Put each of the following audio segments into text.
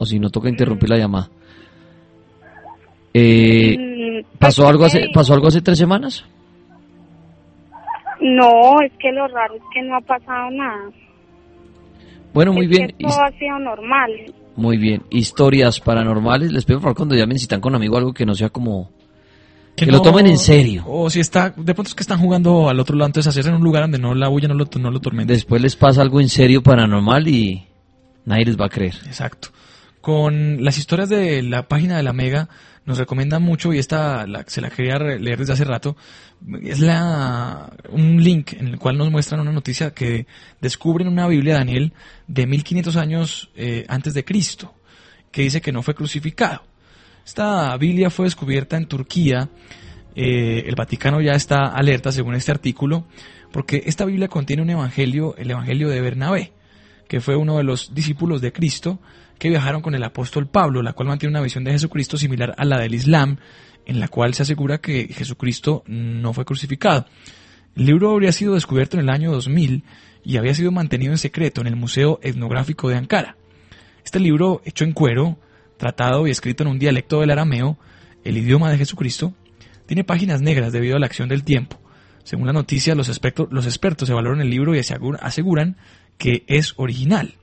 o si no toca interrumpir la llamada. Eh, Mm, ¿pasó, pues, algo hace, ¿Pasó algo hace tres semanas? No, es que lo raro es que no ha pasado nada. Bueno, muy Es bien. que todo ha sido normal. Muy bien. Historias paranormales. Les pido por favor cuando llamen si están con amigo algo que no sea como... Que, lo no- tomen en serio. O si está, de pronto es que están jugando al otro lado, entonces hacerse en un lugar donde no la bulla no lo, no lo tormente. Después les pasa algo en serio paranormal y nadie les va a creer. Exacto. Con las historias de la página de la Mega nos recomiendan mucho y esta se la quería leer desde hace rato. Es un link en el cual nos muestran una noticia que descubren una Biblia de Daniel de 1500 años eh, antes de Cristo que dice que no fue crucificado. Esta Biblia fue descubierta en Turquía. eh, el Vaticano ya está alerta según este artículo porque esta Biblia contiene un evangelio, el evangelio de Bernabé que fue uno de los discípulos de Cristo que viajaron con el apóstol Pablo, la cual mantiene una visión de Jesucristo similar a la del Islam, en la cual se asegura que Jesucristo no fue crucificado. El libro habría sido descubierto en el año 2000 y había sido mantenido en secreto en el Museo Etnográfico de Ankara. Este libro, hecho en cuero, tratado y escrito en un dialecto del arameo, el idioma de Jesucristo, tiene páginas negras debido a la acción del tiempo. Según la noticia, los, expertos, los expertos el libro y asegura- aseguran que es original.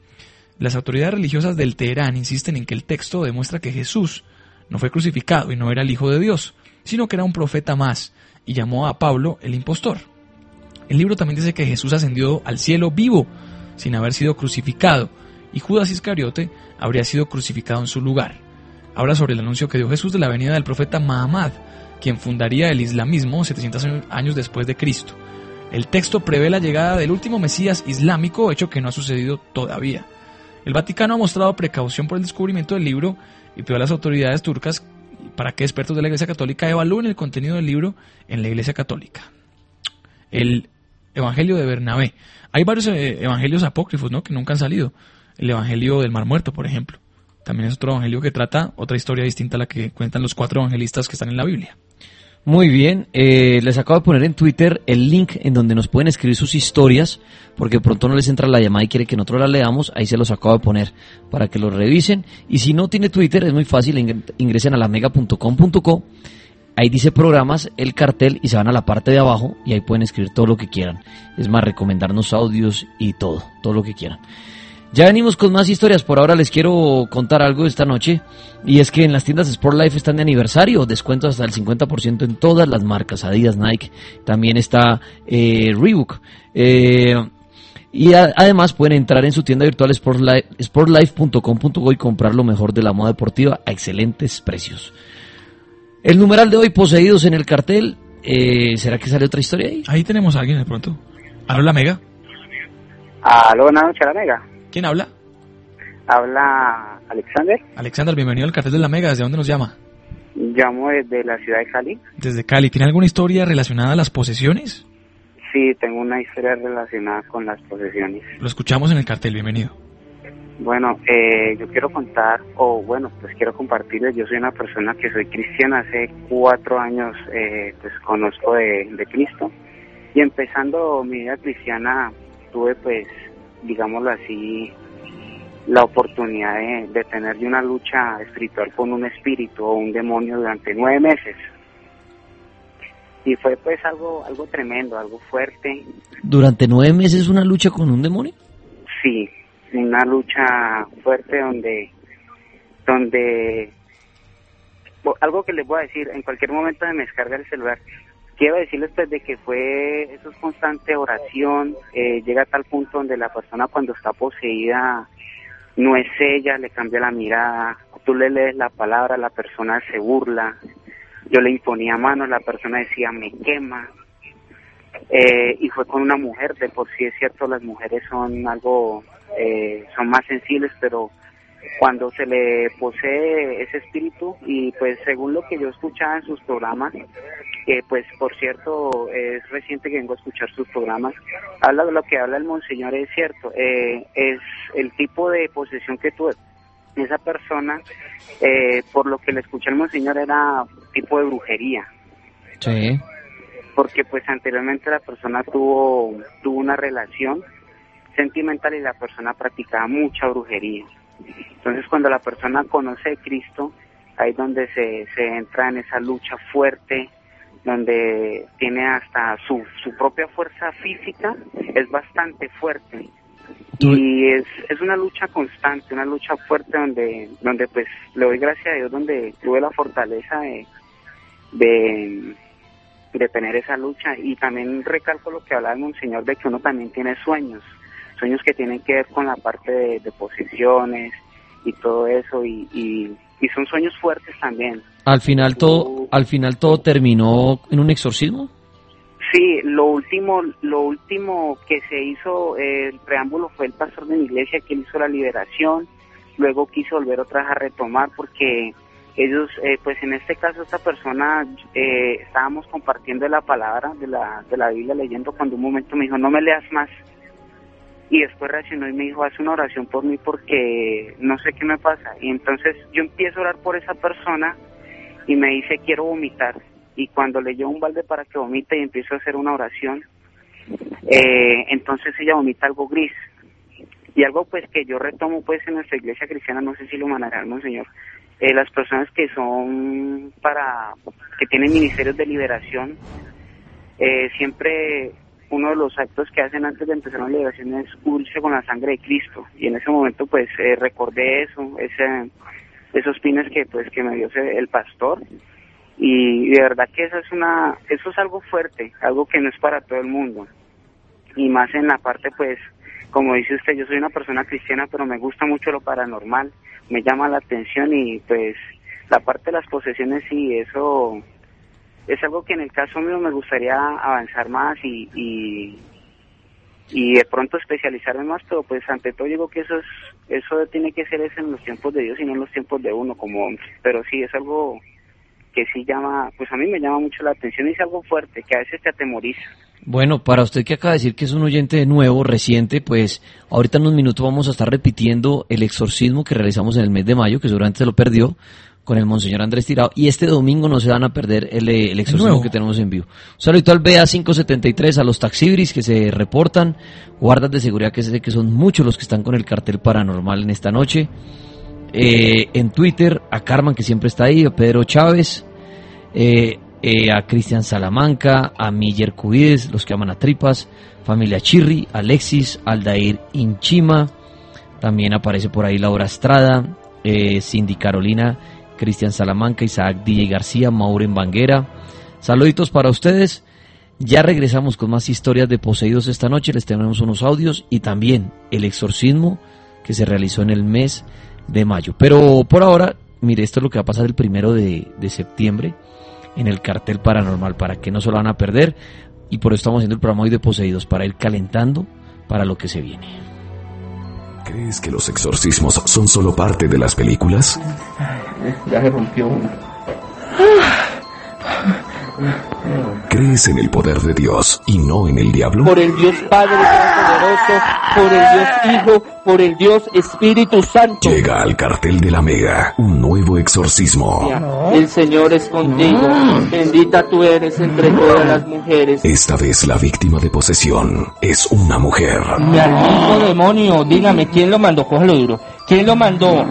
Las autoridades religiosas del Teherán insisten en que el texto demuestra que Jesús no fue crucificado y no era el Hijo de Dios, sino que era un profeta más, y llamó a Pablo el impostor. El libro también dice que Jesús ascendió al cielo vivo, sin haber sido crucificado, y Judas Iscariote habría sido crucificado en su lugar. Habla sobre el anuncio que dio Jesús de la venida del profeta Mahamad, quien fundaría el islamismo 700 años después de Cristo. El texto prevé la llegada del último Mesías islámico, hecho que no ha sucedido todavía. El Vaticano ha mostrado precaución por el descubrimiento del libro y pidió a las autoridades turcas para que expertos de la Iglesia Católica evalúen el contenido del libro en la Iglesia Católica. El Evangelio de Bernabé. Hay varios eh, evangelios apócrifos ¿no? que nunca han salido. El Evangelio del Mar Muerto, por ejemplo. También es otro evangelio que trata otra historia distinta a la que cuentan los cuatro evangelistas que están en la Biblia. Muy bien, eh, les acabo de poner en Twitter el link en donde nos pueden escribir sus historias, porque pronto no les entra la llamada y quiere que nosotros la leamos, ahí se los acabo de poner para que lo revisen. Y si no tiene Twitter, es muy fácil, ingre- ingresen a lamega.com.co, ahí dice programas, el cartel y se van a la parte de abajo y ahí pueden escribir todo lo que quieran. Es más, recomendarnos audios y todo, todo lo que quieran. Ya venimos con más historias. Por ahora les quiero contar algo esta noche. Y es que en las tiendas Sport Life están de aniversario. Descuentos hasta el 50% en todas las marcas. Adidas, Nike. También está eh, Reebok. Eh, y a- además pueden entrar en su tienda virtual sportlife- sportlife.com.co y comprar lo mejor de la moda deportiva a excelentes precios. El numeral de hoy, poseídos en el cartel. eh, ¿Será que sale otra historia ahí? Ahí tenemos a alguien de pronto. ¿Habla Mega? Aló, buenas noches, la Mega. ¿Quién habla? Habla Alexander. Alexander, bienvenido al cartel de la Mega. ¿Desde dónde nos llama? Llamo desde la ciudad de Cali. Desde Cali. ¿Tiene alguna historia relacionada a las posesiones? Sí, tengo una historia relacionada con las posesiones. Lo escuchamos en el cartel, bienvenido. Bueno, eh, yo quiero contar, o bueno, pues quiero compartirles, yo soy una persona que soy cristiana, hace cuatro años eh, pues conozco de, de Cristo y empezando mi vida cristiana tuve pues, digámoslo así, la oportunidad de, de tener de una lucha espiritual con un espíritu o un demonio durante nueve meses. Y fue pues algo, algo tremendo, algo fuerte, Durante nueve meses una lucha con un demonio. Sí, una lucha fuerte donde, donde, algo que les voy a decir, en cualquier momento de me descarga el celular, quiero decirles pues de que fue, eso es constante oración, eh, llega a tal punto donde la persona cuando está poseída no es ella, le cambia la mirada, tú le lees la palabra, la persona se burla, yo le imponía manos, la persona decía me quema, eh, y fue con una mujer, de por sí es cierto, las mujeres son algo, eh, son más sensibles, pero cuando se le posee ese espíritu y pues según lo que yo escuchaba en sus programas, que pues por cierto es reciente que vengo a escuchar sus programas, habla de lo que habla el monseñor, es cierto, eh, es el tipo de posesión que tuvo esa persona, eh, por lo que le escuché al monseñor era tipo de brujería. Sí. porque pues anteriormente la persona tuvo tuvo una relación sentimental y la persona practicaba mucha brujería Entonces cuando la persona conoce a Cristo, ahí es donde se, se entra en esa lucha fuerte, donde tiene hasta su, su propia fuerza física, es bastante fuerte. Y es, es una lucha constante, una lucha fuerte donde, donde pues le doy gracias a Dios, donde tuve la fortaleza de, de, de tener esa lucha. Y también recalco lo que hablaba el Monseñor de que uno también tiene sueños, sueños que tienen que ver con la parte de, de posiciones y todo eso, y, y, y son sueños fuertes también. Al final todo, al final todo terminó en un exorcismo. Sí, lo último, lo último que se hizo, eh, el preámbulo fue el pastor de mi iglesia que hizo la liberación, luego quiso volver otra vez a retomar porque ellos, eh, pues en este caso esta persona, eh, estábamos compartiendo la palabra de la, de la Biblia leyendo cuando un momento me dijo, no me leas más. Y después reaccionó y me dijo, haz una oración por mí porque no sé qué me pasa. Y entonces yo empiezo a orar por esa persona y me dice, quiero vomitar y cuando le llevo un balde para que vomite y empiezo a hacer una oración, eh, entonces ella vomita algo gris. Y algo pues que yo retomo pues en nuestra iglesia cristiana, no sé si lo manejará el Monseñor, eh, las personas que son para, que tienen ministerios de liberación, eh, siempre uno de los actos que hacen antes de empezar la liberación es cubrirse con la sangre de Cristo. Y en ese momento pues eh, recordé eso, ese, esos pines que pues que me dio el pastor y de verdad que eso es una eso es algo fuerte algo que no es para todo el mundo y más en la parte pues como dice usted yo soy una persona cristiana pero me gusta mucho lo paranormal me llama la atención y pues la parte de las posesiones sí eso es algo que en el caso mío me gustaría avanzar más y, y y de pronto especializarme más, pero pues ante todo digo que eso es, eso tiene que ser eso en los tiempos de Dios y no en los tiempos de uno como hombre, pero sí es algo que sí llama, pues a mí me llama mucho la atención y es algo fuerte, que a veces te atemoriza. Bueno, para usted que acaba de decir que es un oyente nuevo, reciente, pues ahorita en unos minutos vamos a estar repitiendo el exorcismo que realizamos en el mes de mayo, que seguramente se lo perdió, con el Monseñor Andrés Tirado. Y este domingo no se van a perder el, el exorcismo que tenemos en vivo. Un saludito al BA573, a los taxibris que se reportan, guardas de seguridad que sé que son muchos los que están con el cartel paranormal en esta noche. Eh, en Twitter, a Carmen que siempre está ahí, a Pedro Chávez, eh, eh, a Cristian Salamanca, a Miller Cubides, los que aman a tripas, familia Chirri, Alexis, Aldair Inchima, también aparece por ahí Laura Estrada, eh, Cindy Carolina, Cristian Salamanca, Isaac DJ García, Mauren Banguera. Saluditos para ustedes. Ya regresamos con más historias de poseídos esta noche. Les tenemos unos audios y también el exorcismo que se realizó en el mes de mayo. Pero por ahora, mire, esto es lo que va a pasar el primero de, de septiembre en el cartel paranormal para que no se lo van a perder. Y por eso estamos haciendo el programa hoy de poseídos para ir calentando para lo que se viene. ¿Crees que los exorcismos son solo parte de las películas? Ya se rompió uno. ¿Crees en el poder de Dios y no en el diablo? Por el Dios Padre Todopoderoso, por el Dios Hijo, por el Dios Espíritu Santo. Llega al cartel de la Mega un nuevo exorcismo. El Señor es contigo. Bendita tú eres entre todas las mujeres. Esta vez la víctima de posesión es una mujer. Mi alto demonio, dígame, ¿quién lo mandó? Cógelo duro. ¿Quién lo mandó?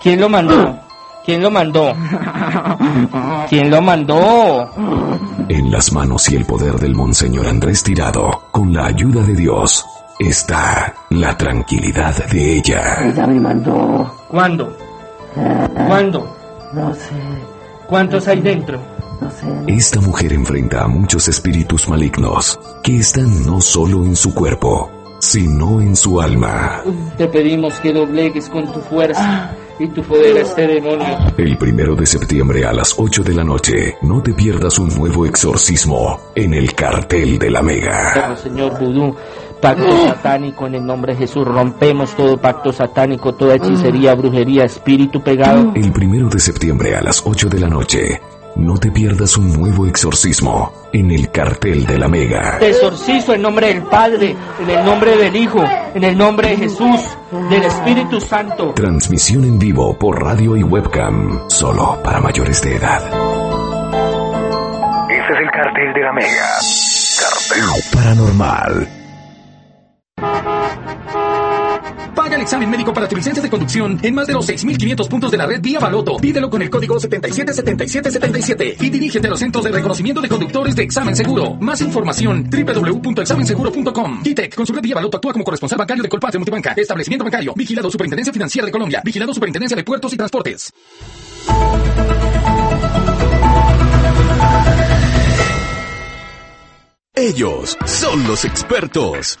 ¿Quién lo mandó? ¿Quién lo mandó? ¿Quién lo mandó? En las manos y el poder del Monseñor Andrés Tirado, con la ayuda de Dios, está la tranquilidad de ella. Ella me mandó. ¿Cuándo? ¿Cuándo? No sé, ¿Cuántos hay dentro? no sé. Esta mujer enfrenta a muchos espíritus malignos que están no solo en su cuerpo, sino en su alma. Te pedimos que doblegues con tu fuerza y tu poder a este demonio. El primero de septiembre a las 8 de la noche, no te pierdas un nuevo exorcismo en el cartel de la Mega. Pero, Señor Vudú, pacto satánico en el nombre de Jesús. Rompemos todo pacto satánico, toda hechicería, brujería, espíritu pegado. El primero de septiembre a las 8 de la noche, no te pierdas un nuevo exorcismo en el cartel de la Mega. Te exorcizo en nombre del Padre, en el nombre del Hijo, en el nombre de Jesús, del Espíritu Santo. Transmisión en vivo por radio y webcam, solo para mayores de edad. Este es el cartel de la Mega. Cartel paranormal. El examen médico para tu licencia de conducción en más de los 6.500 puntos de la red Vía Baloto. Pídelo con el código 777777 y dirígete a los centros de reconocimiento de conductores de examen seguro. Más información www.examenseguro.com. DITEC, con su red Vía Baloto, actúa como corresponsal bancario de Colpatria Multibanca. Establecimiento bancario. Vigilado Superintendencia Financiera de Colombia. Vigilado Superintendencia de Puertos y Transportes. Ellos son los expertos.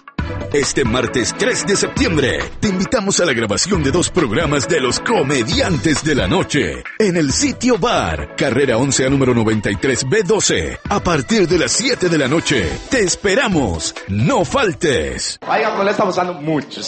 Este martes 3 de septiembre te invitamos a la grabación de dos programas de los comediantes de la noche en el sitio bar, carrera 11 a número 93B12, a partir de las 7 de la noche. Te esperamos, no faltes. Vaya, no le estamos dando mucho.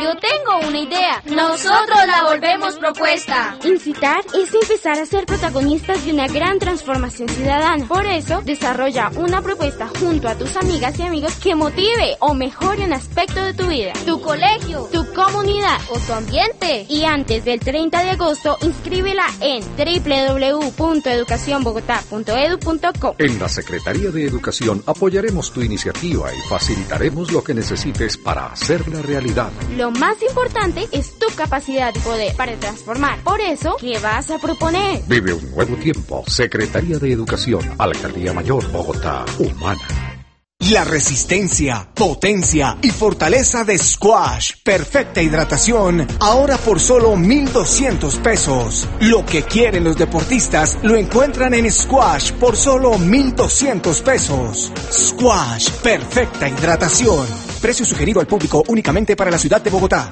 Yo tengo una idea. Nosotros la volvemos propuesta. Incitar es empezar a ser protagonistas de una gran transformación ciudadana. Por eso, desarrolla una propuesta junto a tus amigas y amigos que motive o mejore un aspecto de tu vida, tu colegio, tu comunidad o tu ambiente. Y antes del 30 de agosto, inscríbela en www.educacionbogotá.edu.co. En la Secretaría de Educación apoyaremos tu iniciativa y facilitaremos lo que necesites para hacerla realidad. Lo más importante es tu capacidad de poder para transformar. Por eso, ¿qué vas a proponer? Vive un nuevo tiempo. Secretaría de Educación, Alcaldía Mayor, Bogotá, Humana. La resistencia, potencia y fortaleza de Squash. Perfecta hidratación. Ahora por solo 1,200 pesos. Lo que quieren los deportistas lo encuentran en Squash por solo 1,200 pesos. Squash. Perfecta hidratación. Precio sugerido al público únicamente para la ciudad de Bogotá.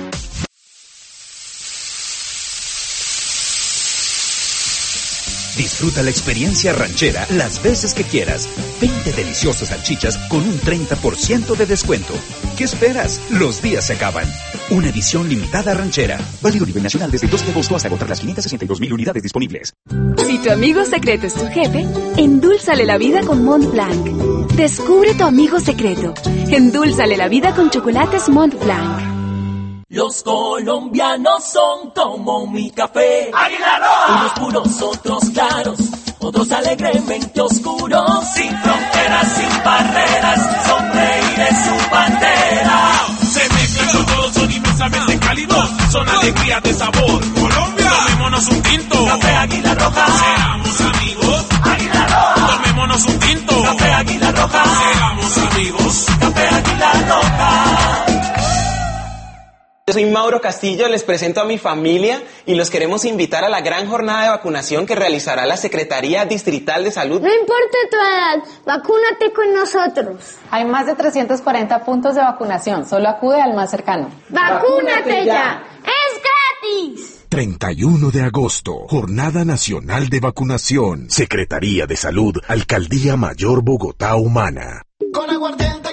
Disfruta la experiencia ranchera las veces que quieras. 20 deliciosas salchichas con un 30% de descuento. ¿Qué esperas? Los días se acaban. Una edición limitada ranchera. Válido a nivel nacional desde el 2 de agosto hasta agotar las 562 mil unidades disponibles. Si tu amigo secreto es tu jefe, endúlzale la vida con Mont Blanc. Descubre tu amigo secreto. Endúlzale la vida con chocolates Mont Blanc. Los colombianos son como mi café. Unos puros, otros claros, otros alegremente oscuros. Sin fronteras, sin barreras, sonreír es su bandera. Se mezclan con todos, son inmensamente cálidos. Son alegría de sabor. Colombia, tomémonos un tinto. Café Águila Roja. Seamos amigos. Águila Roja. Tomémonos un tinto. Café Águila Roja. Seamos amigos. Café Águila Roja. Yo soy Mauro Castillo, les presento a mi familia y los queremos invitar a la gran jornada de vacunación que realizará la Secretaría Distrital de Salud. No importa tu edad, vacúnate con nosotros. Hay más de 340 puntos de vacunación, solo acude al más cercano. ¡Vacúnate ya! ¡Es gratis! 31 de agosto, Jornada Nacional de Vacunación. Secretaría de Salud, Alcaldía Mayor Bogotá Humana. Con aguardiente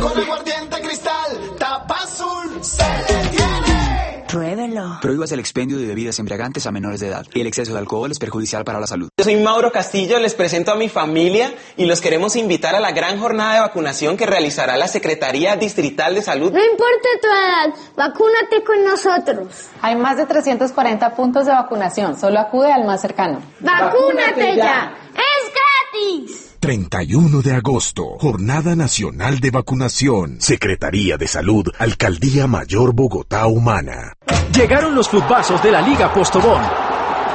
Con aguardiente cristal, tapa azul, Pruébelo. Prohíbas el expendio de bebidas embriagantes a menores de edad. El exceso de alcohol es perjudicial para la salud. Yo soy Mauro Castillo, les presento a mi familia y los queremos invitar a la gran jornada de vacunación que realizará la Secretaría Distrital de Salud. No importa tu edad, vacúnate con nosotros. Hay más de 340 puntos de vacunación, solo acude al más cercano. ¡Vacúnate ya! ¡Es gratis! 31 de agosto, Jornada Nacional de Vacunación. Secretaría de Salud, Alcaldía Mayor Bogotá Humana. Llegaron los futbazos de la Liga Postobón.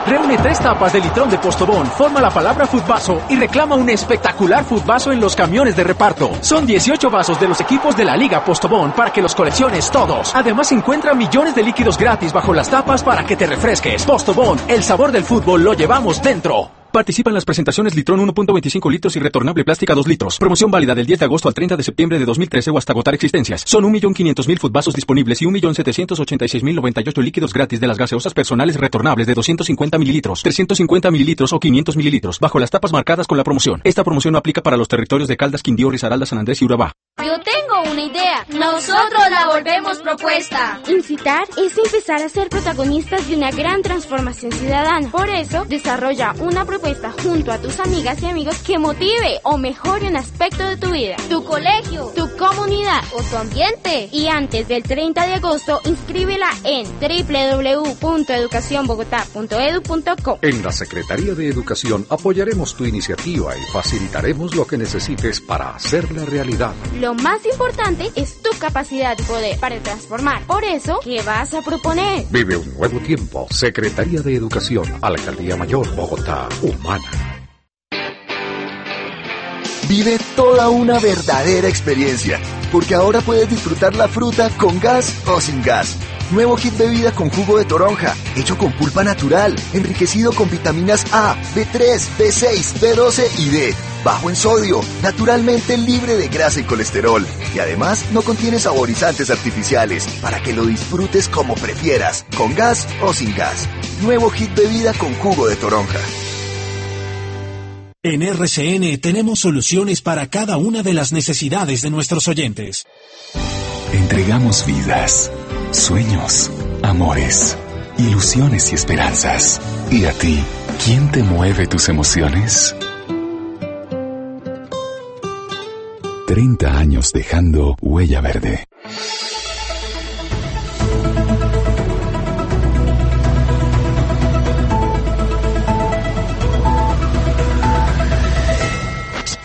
Reúne tres tapas de litrón de Postobón, forma la palabra futbazo y reclama un espectacular futbazo en los camiones de reparto. Son 18 vasos de los equipos de la Liga Postobón para que los colecciones todos. Además encuentra millones de líquidos gratis bajo las tapas para que te refresques. Postobón, el sabor del fútbol lo llevamos dentro. Participa en las presentaciones Litrón 1.25 litros y retornable plástica 2 litros. Promoción válida del 10 de agosto al 30 de septiembre de 2013 o hasta agotar existencias. Son 1.500.000 futvasos disponibles y 1.786.098 líquidos gratis de las gaseosas personales retornables de 250 mililitros, 350 mililitros o 500 mililitros, bajo las tapas marcadas con la promoción. Esta promoción aplica para los territorios de Caldas, Quindío, Risaralda, San Andrés y Urabá. Yo tengo una idea. Nosotros la volvemos propuesta. Incitar es empezar a ser protagonistas de una gran transformación ciudadana. Por eso, desarrolla una propuesta junto a tus amigas y amigos que motive o mejore un aspecto de tu vida, Tu colegio tu comunidad. o tu ambiente. Y antes del 30 de agosto, inscríbela en www.educacionbogotá.edu.co. En la Secretaría de Educación apoyaremos tu iniciativa y facilitaremos lo que necesites para hacerla realidad. Lo más importante es tu capacidad de poder para transformar. Por eso, ¿qué vas a proponer? Vive un nuevo tiempo. Secretaría de Educación, Alcaldía Mayor, Bogotá, Humana. Vive toda una verdadera experiencia, porque ahora puedes disfrutar la fruta con gas o sin gas. Nuevo kit bebida con jugo de toronja, hecho con pulpa natural, enriquecido con vitaminas A, B3, B6, B12 y D. Bajo en sodio, naturalmente libre de grasa y colesterol. Y además no contiene saborizantes artificiales, para que lo disfrutes como prefieras, con gas o sin gas. Nuevo kit bebida con jugo de toronja. En RCN tenemos soluciones para cada una de las necesidades de nuestros oyentes. Entregamos vidas, sueños, amores, ilusiones y esperanzas. ¿Y a ti, quién te mueve tus emociones? 30 años dejando huella verde.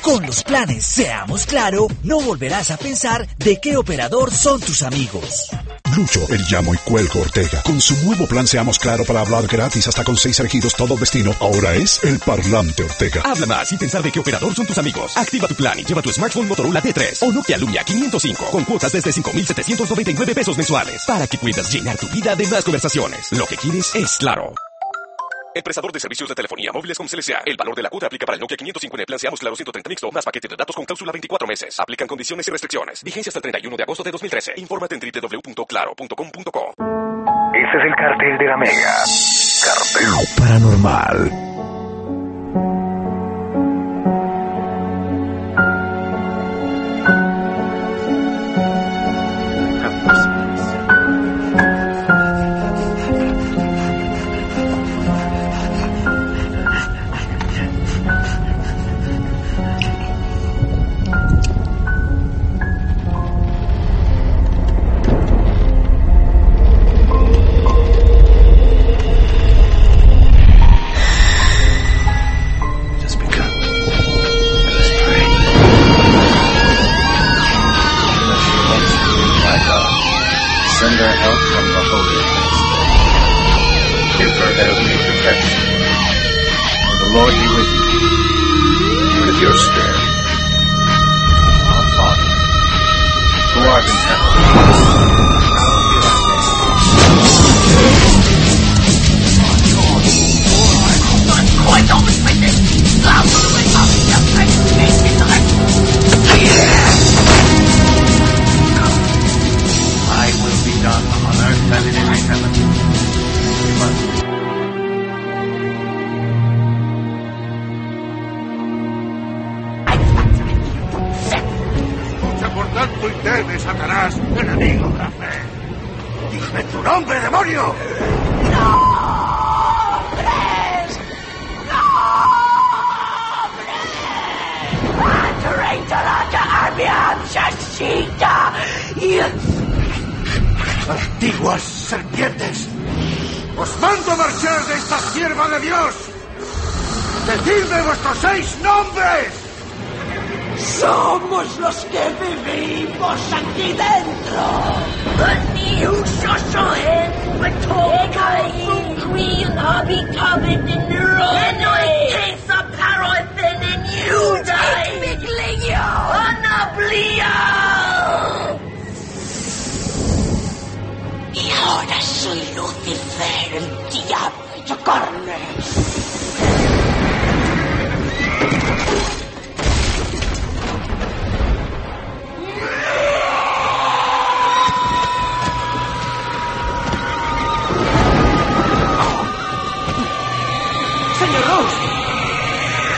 Con los planes Seamos Claro, no volverás a pensar de qué operador son tus amigos. Lucho, el llamo y cuelgo Ortega. Con su nuevo plan Seamos Claro para hablar gratis hasta con seis elegidos todo destino, ahora es el parlante Ortega. Habla más sin pensar de qué operador son tus amigos. Activa tu plan y lleva tu smartphone Motorola D3 o Nokia Lumia 505 con cuotas desde 5,799 pesos mensuales para que puedas llenar tu vida de más conversaciones. Lo que quieres es claro. El prestador de servicios de telefonía móviles con CLCA. El valor de la cuota aplica para el Nokia 505 en plan Seamos Claro 130 mixto, más paquete de datos con cláusula 24 meses. Aplican condiciones y restricciones. Vigencia hasta el 31 de agosto de 2013. Infórmate en www.claro.com.co. Ese es el cartel de la Mega. Cartel Paranormal.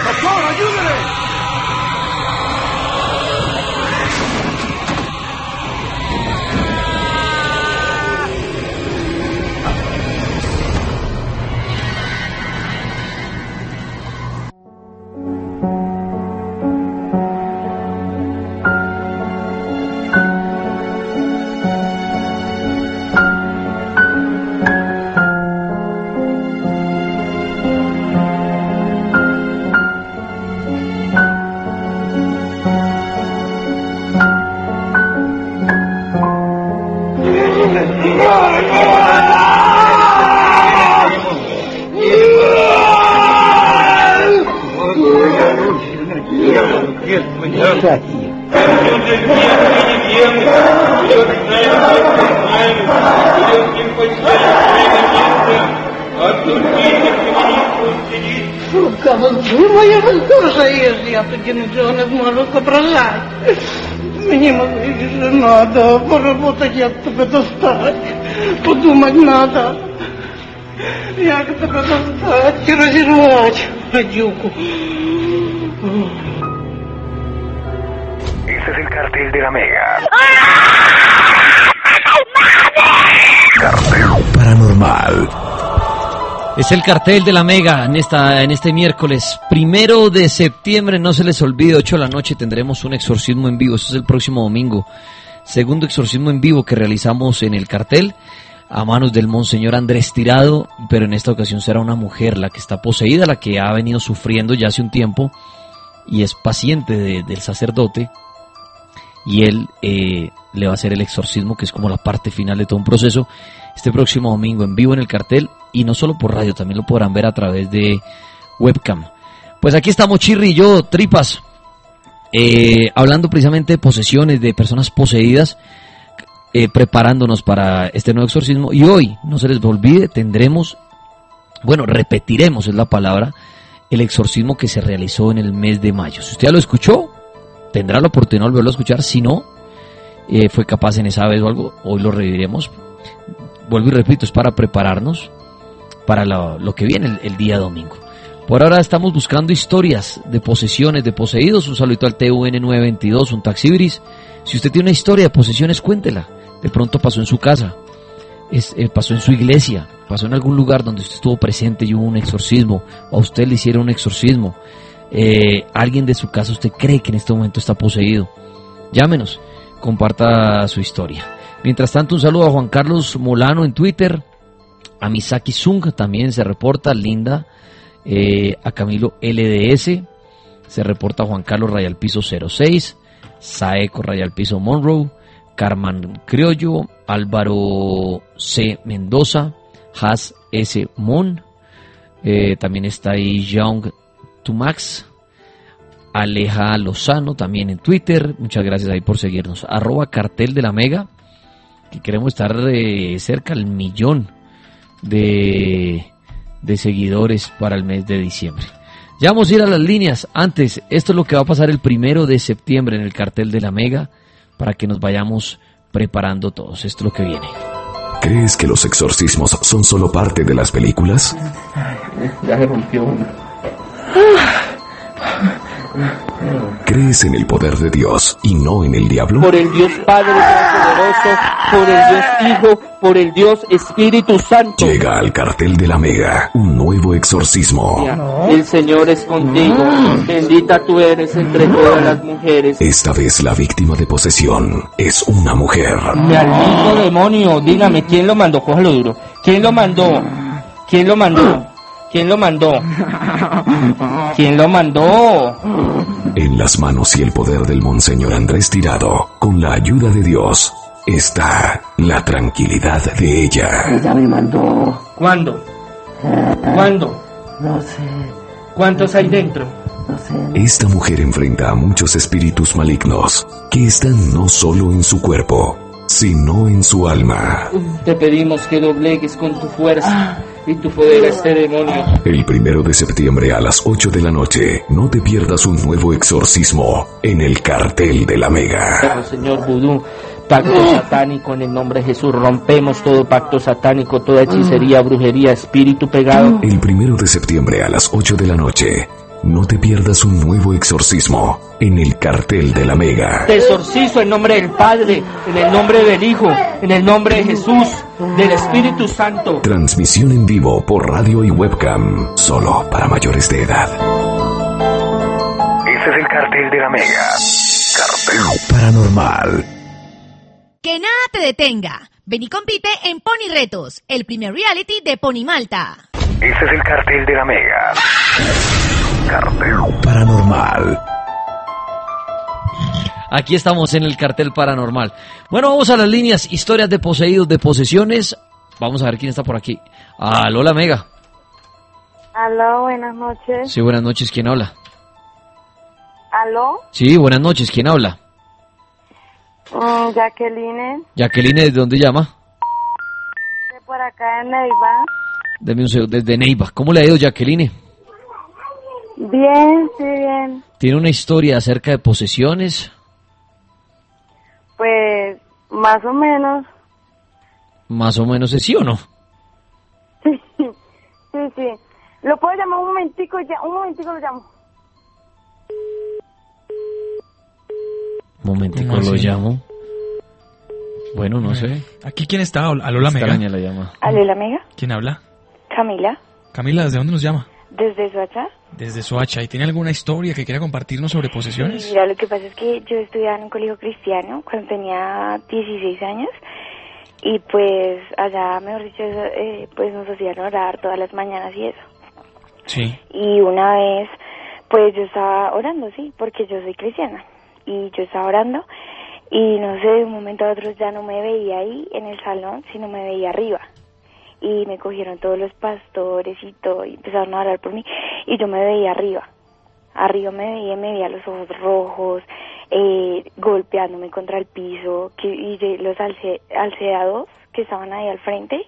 ¡Doctor, ayúdele! Este es el cartel de la Mega. Cartel paranormal. Es el cartel de la Mega en, esta, en este miércoles. Primero de septiembre, no se les olvide, 8 de la noche tendremos un exorcismo en vivo. Eso es el próximo domingo. Segundo exorcismo en vivo que realizamos en el cartel a manos del Monseñor Andrés Tirado, pero en esta ocasión será una mujer la que está poseída, la que ha venido sufriendo ya hace un tiempo y es paciente de- del sacerdote y él eh, le va a hacer el exorcismo, que es como la parte final de todo un proceso, este próximo domingo en vivo en el cartel y no solo por radio, también lo podrán ver a través de webcam. Pues aquí estamos Chirri y yo, Tripas, eh, hablando precisamente de posesiones, de personas poseídas, eh, preparándonos para este nuevo exorcismo. Y hoy, no se les olvide, tendremos, bueno, repetiremos, es la palabra, el exorcismo que se realizó en el mes de mayo. Si usted lo escuchó, tendrá la oportunidad de volverlo a escuchar. Si no, eh, fue capaz en esa vez o algo, hoy lo reviviremos. Vuelvo y repito, es para prepararnos para lo, que viene el, día domingo. Por ahora estamos buscando historias de posesiones, de poseídos. Un saludo al TUN 922, un taxibris. Si usted tiene una historia de posesiones, cuéntela. De pronto pasó en su casa, eh, pasó en su iglesia, pasó en algún lugar donde usted estuvo presente y hubo un exorcismo, o a usted le hicieron un exorcismo. Eh, alguien de su casa usted cree que en este momento está poseído. Llámenos, comparta su historia. Mientras tanto, un saludo a Juan Carlos Molano en Twitter, a Misaki Zung también se reporta, Linda, eh, a Camilo LDS, se reporta Juan Carlos Rayal Piso 06, Saeco Rayal Piso Monroe, Carman Criollo, Álvaro C. Mendoza, Has S. Mon, eh, también está ahí Young Tumax, Aleja Lozano también en Twitter, muchas gracias ahí por seguirnos, arroba cartel de la mega, que queremos estar eh, cerca al millón de seguidores para el mes de diciembre. Ya vamos a ir a las líneas. Antes, esto es lo que va a pasar el primero de septiembre en el cartel de la Mega para que nos vayamos preparando todos. Esto es lo que viene. ¿Crees que los exorcismos son solo parte de las películas? Ya se rompió una. ¿Crees en el poder de Dios y no en el diablo? Por el Dios Padre Todopoderoso, por el Dios Hijo, por el Dios Espíritu Santo. Llega al cartel de la Mega un nuevo exorcismo. El Señor es contigo. Bendita tú eres entre todas las mujeres. Esta vez la víctima de posesión es una mujer. Maldito demonio, dígame, ¿quién lo mandó? Cójalo duro. ¿Quién lo mandó? ¿Quién lo mandó? ¿Quién lo mandó? ¿Quién lo mandó? En las manos y el poder del Monseñor Andrés Tirado, con la ayuda de Dios, está la tranquilidad de ella. Ella me mandó. ¿Cuándo? ¿Cuándo? No sé. ¿Cuántos hay dentro? Esta mujer enfrenta a muchos espíritus malignos que están no solo en su cuerpo, sino en su alma. Te pedimos que doblegues con tu fuerza y tu poder a este demonio. El primero de septiembre a las 8 de la noche, no te pierdas un nuevo exorcismo en el cartel de la Mega. Señor Vudú, pacto satánico en el nombre de Jesús. Rompemos todo pacto satánico, toda hechicería, brujería, espíritu pegado. El primero de septiembre a las 8 de la noche, no te pierdas un nuevo exorcismo en el cartel de la Mega. Te exorcizo en nombre del Padre, en el nombre del Hijo, en el nombre de Jesús, del Espíritu Santo. Transmisión en vivo por radio y webcam, solo para mayores de edad. Ese es el cartel de la Mega. Cartel Paranormal. Que nada te detenga. Ven y compite en Pony Retos, el primer reality de Pony Malta. Ese es el cartel de la Mega. Cartel Paranormal. Aquí estamos en el cartel paranormal. Bueno, vamos a las líneas, historias de poseídos, de posesiones. Vamos a ver quién está por aquí. Aló, la Mega. Aló, buenas noches. Sí, buenas noches, ¿quién habla? ¿Aló? Sí, buenas noches. ¿Quién habla? Mm, Jacqueline, Jacqueline, ¿de dónde llama? de por acá en Neiva. Deme un segundo, desde Neiva. ¿Cómo le ha ido, Jacqueline? Bien, sí, bien. ¿Tiene una historia acerca de posesiones? Pues, más o menos. Más o menos, ¿es sí o no? Sí, sí, sí. ¿Lo puedo llamar un momentico? Ya, un momentico lo llamo. Un momentico, ¿Cómo lo así? llamo. Bueno, no sé. ¿Aquí quién está? Aló, la mega. La llama. ¿Ale la amiga? ¿Quién habla? Camila, Camila, ¿desde dónde nos llama? Desde Soacha. Desde Soacha. ¿Y tiene alguna historia que quiera compartirnos sobre posesiones? Mira, lo que pasa es que yo estudiaba en un colegio cristiano cuando tenía 16 años y pues allá, mejor dicho, eh, pues nos hacían orar todas las mañanas y eso. Sí. Y una vez, pues yo estaba orando, sí, porque yo soy cristiana. Y yo estaba orando y no sé, de un momento a otro ya no me veía ahí en el salón, sino me veía arriba. Y me cogieron todos los pastores y todo y empezaron a orar por mí y yo me veía arriba. Arriba me veía, me veía los ojos rojos, eh, golpeándome contra el piso, que, y los alce, alceados que estaban ahí al frente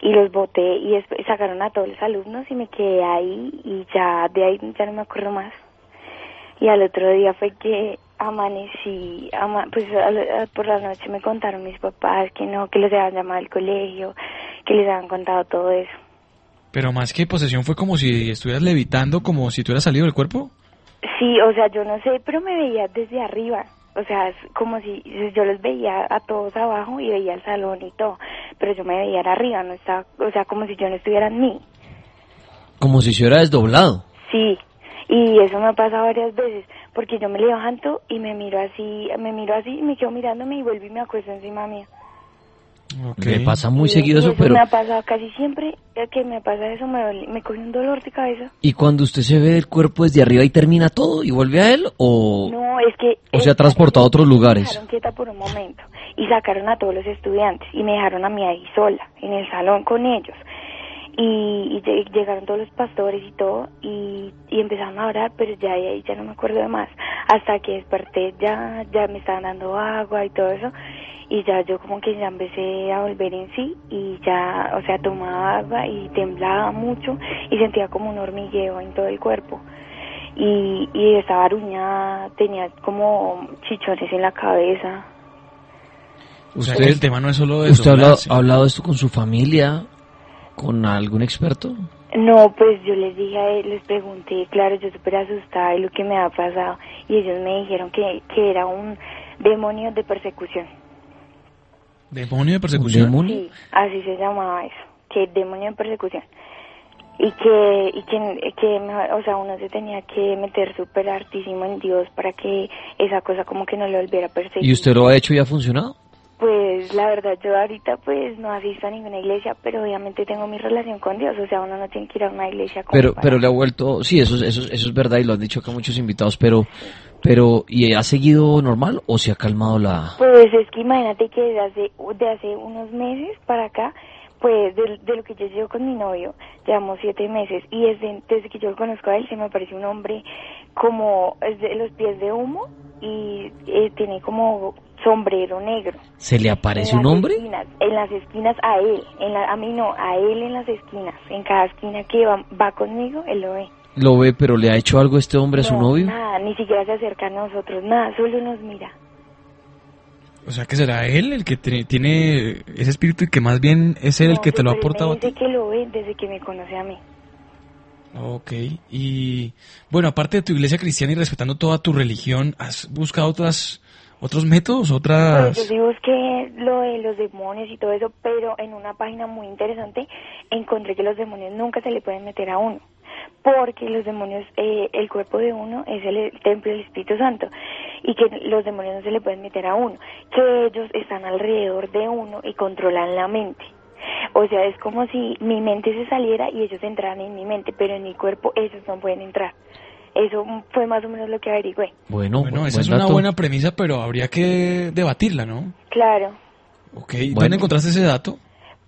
y los boté y sacaron a todos los alumnos y me quedé ahí y ya de ahí ya no me acuerdo más. Y al otro día fue que amanecí, ama- pues a- por la noche me contaron mis papás que no, que les habían llamado al colegio, que les habían contado todo eso. Pero más que posesión fue como si estuvieras levitando, como si tú hubieras salido del cuerpo. Sí, o sea, yo no sé, pero me veía desde arriba. O sea, es como si yo los veía a todos abajo y veía el salón y todo, pero yo me veía arriba, no estaba, o sea, como si yo no estuviera en mí. Como si se hubiera desdoblado. Sí, y eso me ha pasado varias veces, porque yo me levanto y me miro así, me miro así, y me quedo mirándome y vuelvo y me acuesto encima mío. Le pasa muy Y- seguido eso, eso pero... me ha pasado casi siempre que me pasa eso, me, duele- me coge un dolor de cabeza. ¿Y cuando usted se ve el cuerpo desde arriba y termina todo y vuelve a él? ¿O, No, es que... o se ha transportado a otros Me lugares? dejaron quieta por un momento y sacaron a todos los estudiantes y me dejaron a mí ahí sola, en el salón con ellos. Y, y lle- llegaron todos los pastores y todo y, y empezaron a orar, pero ya ahí ya no me acuerdo de más. Hasta que desperté ya, ya me estaban dando agua y todo eso y ya yo como que ya empecé a volver en sí y ya, o sea, tomaba agua y temblaba mucho y sentía como un hormigueo en todo el cuerpo y, y estaba aruñada, tenía como chichones en la cabeza. O sea, que el tema no es solo de ¿Usted ha hablado, ha hablado esto con su familia? ¿Con algún experto? No, pues yo les dije a él, les pregunté, claro, yo súper asustada de lo que me ha pasado y ellos me dijeron que, que era un demonio de persecución. ¿Demonio de persecución? Sí, así se llamaba eso, que demonio de persecución. Y que, y que, que o sea, uno se tenía que meter súper hartísimo en Dios para que esa cosa como que no lo volviera a perseguir. ¿Y usted lo ha hecho y ha funcionado? Pues la verdad, yo ahorita pues no asisto a ninguna iglesia, pero obviamente tengo mi relación con Dios, o sea, uno no tiene que ir a una iglesia como Pero, para- pero le ha vuelto... Sí, eso, es- eso, es- eso es verdad y lo han dicho acá muchos invitados, pero... pero ¿Y ha seguido normal o se ha calmado la...? Pues es que imagínate que desde hace, de hace unos meses para acá, pues de, de lo que yo llevo con mi novio, llevamos siete meses y desde, desde que yo lo conozco a él se me parece un hombre como es de los pies de humo y eh, tiene como sombrero negro. ¿Se le aparece un hombre? esquinas, en las esquinas a él, en la, a mí no, a él en las esquinas, en cada esquina que va, va conmigo, él lo ve. ¿Lo ve, pero le ha hecho algo este hombre a su No, novio? Nada, ni siquiera se acerca a nosotros, nada, solo nos mira. O sea, que será él el que tiene- ese espíritu y que más bien es él el que te lo ha aportado me a ti. dice que lo ve desde que me conoce a mí. Ok, y bueno, aparte de tu iglesia cristiana y respetando toda tu religión, ¿has buscado otras, otros métodos, Pues yo otras... sí busqué lo de los demonios y todo eso, pero en una página muy interesante encontré que los demonios nunca se le pueden meter a uno, porque los demonios, eh, el cuerpo de uno es el, el templo del Espíritu Santo y que los demonios no se le pueden meter a uno, que ellos están alrededor de uno y controlan la mente. O sea, es como si mi mente se saliera y ellos entraran en mi mente, pero en mi cuerpo ellos no pueden entrar. Eso fue más o menos lo que averigüé. Bueno, Bueno, buen esa es una buena premisa, pero habría que debatirla, ¿no? Claro. Ok, Bueno. ¿dónde encontraste ese dato?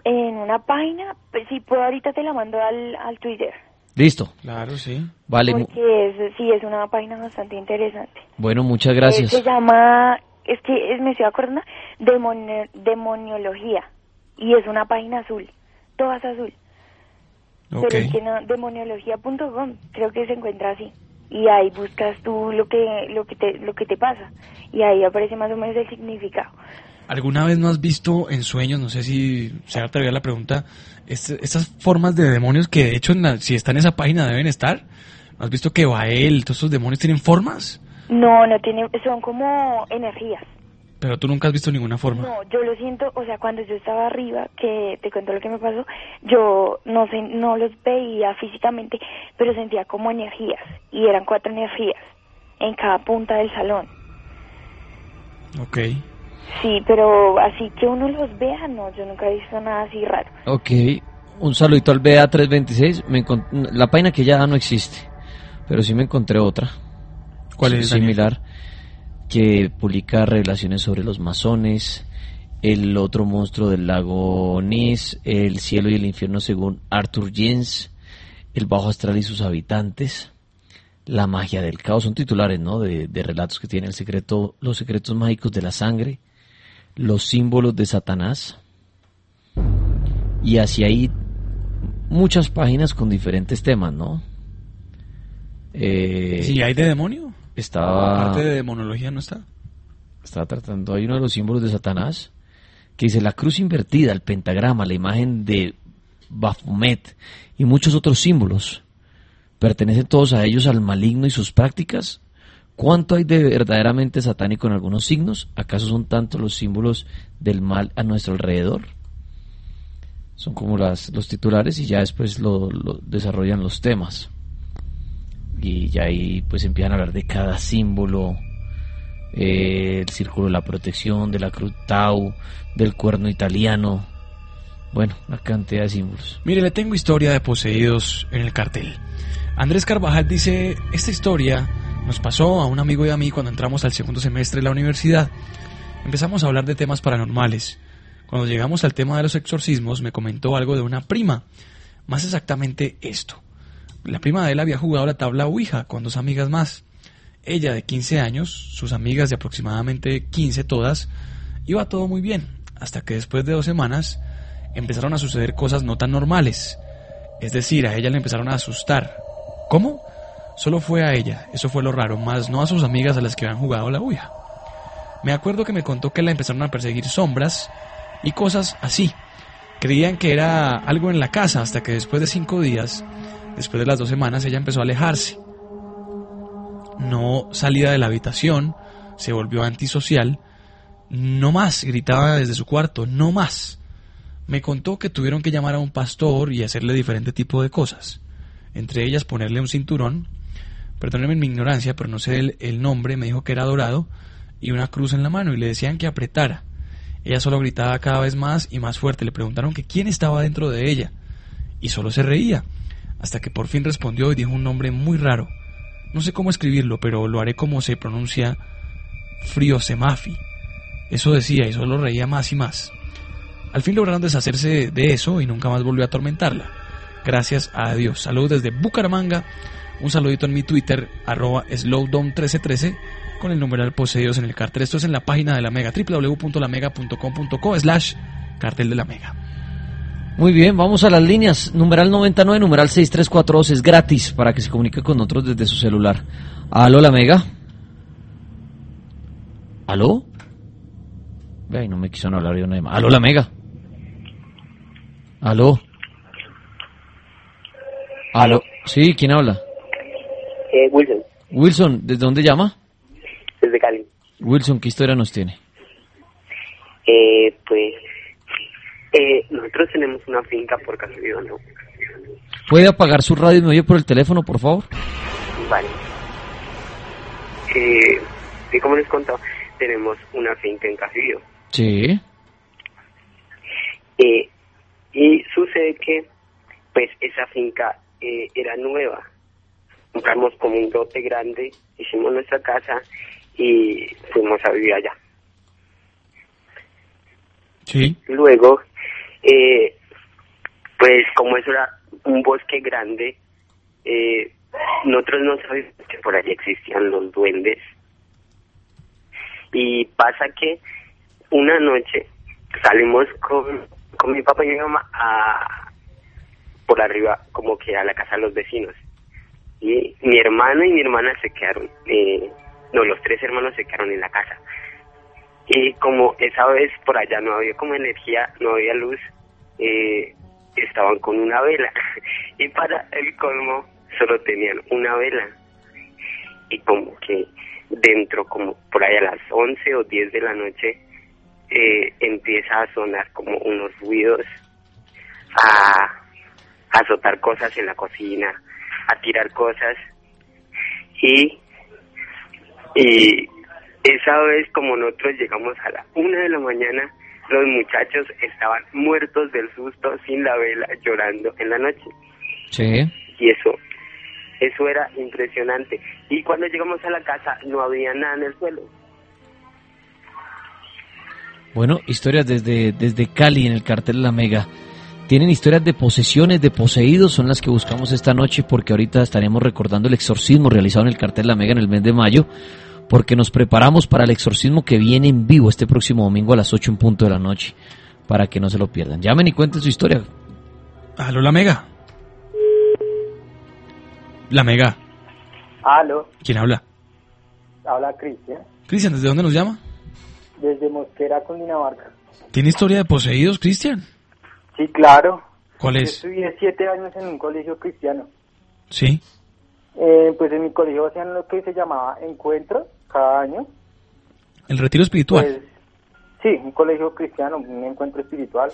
En una página, pues si puedo ahorita te la mando al, al Twitter. Listo. Claro, sí. Vale, Porque es, sí, es una página bastante interesante. bueno, muchas Eh, gracias. se llama, es que es, me estoy acordando, Demonio- Demoniología. Y es una página azul. Toda es azul. Ok. Pero es que no, demoniología.com, creo que se encuentra así. Y ahí buscas tú lo que, lo que te, lo que te pasa. Y ahí aparece más o menos el significado. ¿Alguna vez no has visto en sueños, no sé si se atrevía la pregunta, este- estas formas de demonios que de hecho en la- si están en esa página deben estar? ¿No has visto que Bael, todos esos demonios tienen formas? No, no tiene, son como energías. Pero tú nunca has visto ninguna forma. No, yo lo siento, o sea, cuando yo estaba arriba, que te cuento lo que me pasó, yo no sé, no los veía físicamente, pero sentía como energías, y eran cuatro energías en cada punta del salón. Ok. Sí, pero así que uno los vea, no, yo nunca he visto nada así raro. Ok, un saludito al BA326. Me encon- la página que ya no existe, pero sí me encontré otra. ¿Cuál es, Daniel? Similar, que publica revelaciones sobre los masones, el otro monstruo del lago Nis, el cielo y el infierno según Arthur Jens, el bajo astral y sus habitantes, la magia del caos. Son titulares, ¿no? De, de relatos que tiene el secreto, los secretos mágicos de la sangre, los símbolos de Satanás. Y así hay muchas páginas con diferentes temas, ¿no? Eh, ¿Sí hay de demonio? Estaba, Aparte de demonología no está. estaba tratando, hay uno de los símbolos de Satanás que dice la cruz invertida, el pentagrama, la imagen de Baphomet y muchos otros símbolos. ¿Pertenecen todos a ellos al maligno y sus prácticas? ¿Cuánto hay de verdaderamente satánico en algunos signos? ¿Acaso son tantos los símbolos del mal a nuestro alrededor? Son como las, los titulares y ya después lo, lo desarrollan los temas. Y ya ahí pues empiezan a hablar de cada símbolo, eh, el círculo de la protección, de la cruz Tau, del cuerno italiano. Bueno, una cantidad de símbolos. Mire, le tengo historia de poseídos en el cartel. Andrés Carvajal dice, esta historia nos pasó a un amigo y a mí cuando entramos al segundo semestre de la universidad. Empezamos a hablar de temas paranormales. Cuando llegamos al tema de los exorcismos me comentó algo de una prima. Más exactamente esto. La prima de él había jugado la tabla Ouija con dos amigas más. Ella de 15 años, sus amigas de aproximadamente 15 todas, iba todo muy bien, hasta que después de dos semanas empezaron a suceder cosas no tan normales. Es decir, a ella le empezaron a asustar. ¿Cómo? Solo fue a ella, eso fue lo raro, más no a sus amigas a las que habían jugado la Ouija. Me acuerdo que me contó que la empezaron a perseguir sombras y cosas así. Creían que era algo en la casa hasta que después de cinco días, después de las dos semanas, ella empezó a alejarse. No salía de la habitación, se volvió antisocial. No más, gritaba desde su cuarto, no más. Me contó que tuvieron que llamar a un pastor y hacerle diferente tipo de cosas. Entre ellas ponerle un cinturón. Perdónenme mi ignorancia, pero no sé el, nombre, me dijo que era dorado, y una cruz en la mano, y le decían que apretara. Ella solo gritaba cada vez más y más fuerte. Le preguntaron que quién estaba dentro de ella. Y solo se reía. Hasta que por fin respondió y dijo un nombre muy raro. No sé cómo escribirlo, pero lo haré como se pronuncia Friosemafi. Eso decía y solo reía más y más. Al fin lograron deshacerse de eso y nunca más volvió a atormentarla. Gracias a Dios. Saludos desde Bucaramanga. Un saludito en mi Twitter, arroba slowdown1313, con el numeral poseídos en el cartel. Esto es en la página de la Mega, www.lamega.com.co slash cartel de la Mega. Muy bien, vamos a las líneas. Numeral 99, numeral 6342 es gratis para que se comunique con nosotros desde su celular. Aló, la mega. ¿Aló? Ahí no me quiso hablar yo nada más. Aló, la mega. Aló. Aló. Sí, ¿quién habla? Eh, Wilson, Wilson, ¿desde dónde llama? desde Cali. Wilson, ¿qué historia nos tiene? Eh, pues, eh, nosotros tenemos una finca por casualidad, ¿no? ¿Puede apagar su radio y me oye por el teléfono, por favor? Vale. Eh, y como les contó, tenemos una finca en Casillo. Sí. Eh, y sucede que, pues, esa finca eh, era nueva. Compramos como un lote grande, hicimos nuestra casa y fuimos a vivir allá. Sí. Luego, eh, pues como eso era un bosque grande, eh, nosotros no sabíamos que por allí existían los duendes. Y pasa que una noche salimos con, con mi papá y mi mamá a, por arriba, como que a la casa de los vecinos. Y mi hermano y mi hermana se quedaron, eh, no, los tres hermanos se quedaron en la casa. Y como esa vez por allá no había como energía, no había luz, eh, estaban con una vela. y para el colmo, solo tenían una vela. Y como que dentro, como por ahí a las 11 o 10 de la noche, eh, empieza a sonar como unos ruidos, a, a azotar cosas en la cocina, a tirar cosas. Y, y esa vez como nosotros llegamos a la una de la mañana, los muchachos estaban muertos del susto, sin la vela, llorando en la noche. Sí. Y eso, eso era impresionante. Y cuando llegamos a la casa no había nada en el suelo. Bueno, historias desde, desde Cali en el cartel de la Mega. Tienen historias de posesiones, de poseídos, son las que buscamos esta noche porque ahorita estaremos recordando el exorcismo realizado en el cartel de la Mega en el mes de mayo, porque nos preparamos para el exorcismo que viene en vivo este próximo domingo a las 8 en punto de la noche, para que no se lo pierdan. Llamen y cuenten su historia. Aló, la Mega. La Mega. Aló, ¿Quién habla? habla Cristian, Cristian, ¿desde dónde nos llama? desde Mosquera, Cundinamarca. ¿Tiene historia de poseídos, Cristian? Sí, claro. ¿Cuál Yo es? estudié siete años en un colegio cristiano. Sí. Eh, pues en mi colegio hacían lo que se llamaba encuentros cada año. El retiro espiritual. Pues, sí, un colegio cristiano, un encuentro espiritual.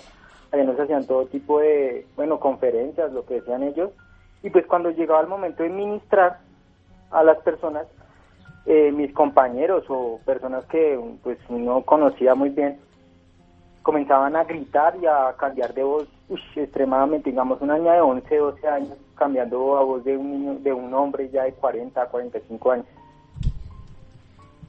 Allá nos hacían todo tipo de, bueno, conferencias, lo que decían ellos. Y pues cuando llegaba el momento de ministrar a las personas, eh, mis compañeros o personas que pues no conocía muy bien, comenzaban a gritar y a cambiar de voz ush, extremadamente, digamos una niña de 11, 12 años, cambiando a voz de un niño, de un hombre ya de 40, 45 años.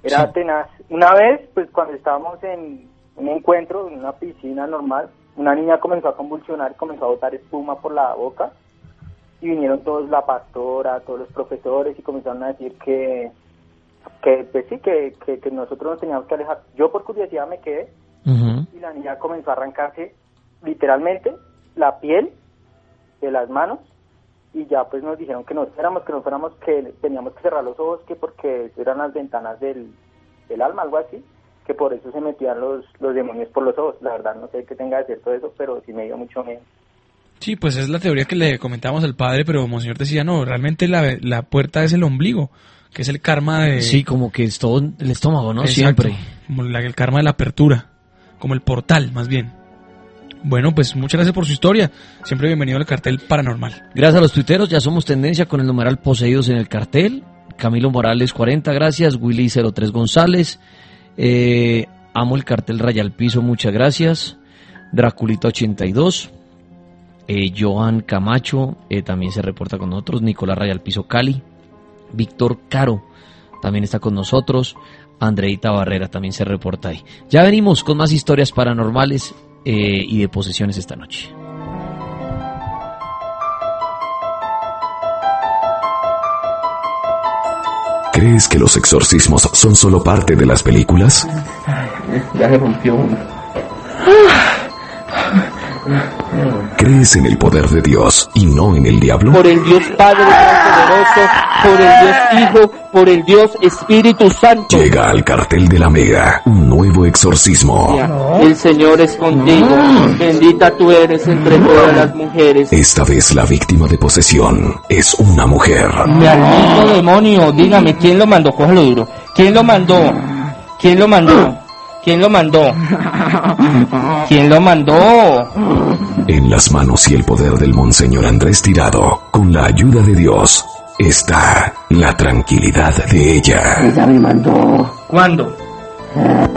Era tenaz. Una vez, pues cuando estábamos en un encuentro, en una piscina normal, una niña comenzó a convulsionar, comenzó a botar espuma por la boca y vinieron todos, la pastora, todos los profesores y comenzaron a decir que, que pues sí, que, que, que nosotros nos teníamos que alejar. Yo por curiosidad me quedé y la niña comenzó a arrancarse literalmente la piel de las manos y ya pues nos dijeron que nos fuéramos, que nos fuéramos, que teníamos que cerrar los ojos, que porque eran las ventanas del, del alma, algo así, que por eso se metían los, los demonios por los ojos. La verdad no sé qué tenga de cierto eso, pero sí me dio mucho miedo. Sí, pues es la teoría que le comentamos al padre, pero Monseñor decía, no, realmente la, la puerta es el ombligo, que es el karma de... Sí, como que es todo el estómago, ¿no? Exacto, Siempre. Como la- el karma de la apertura, como el portal, más bien. Bueno, pues muchas gracias por su historia. Siempre bienvenido al cartel paranormal. Gracias a los tuiteros, ya somos tendencia con el numeral poseídos en el cartel. Camilo Morales 40, gracias. Willy 03 González. Eh, amo el cartel Raya al Piso, muchas gracias. Draculita 82. Eh, Joan Camacho eh, también se reporta con nosotros. Nicolás Raya al Piso Cali. Víctor Caro también está con nosotros. Andreita Barrera también se reporta ahí. Ya venimos con más historias paranormales eh, y de posesiones esta noche. ¿Crees que los exorcismos son solo parte de las películas? Ya se rompió uno. ¿Crees en el poder de Dios y no en el diablo? Por el Dios Padre Todopoderoso, por el Dios Hijo, por el Dios Espíritu Santo. Llega al cartel de la Mega un nuevo exorcismo. El Señor es contigo. Bendita tú eres entre todas las mujeres. Esta vez la víctima de posesión es una mujer. Maldito demonio, dígame, ¿quién lo mandó? Cógelo duro. ¿Quién lo mandó? ¿Quién lo mandó? ¿Quién lo mandó? ¿Quién lo mandó? En las manos y el poder del Monseñor Andrés Tirado, con la ayuda de Dios, está la tranquilidad de ella. Ella me mandó. ¿Cuándo?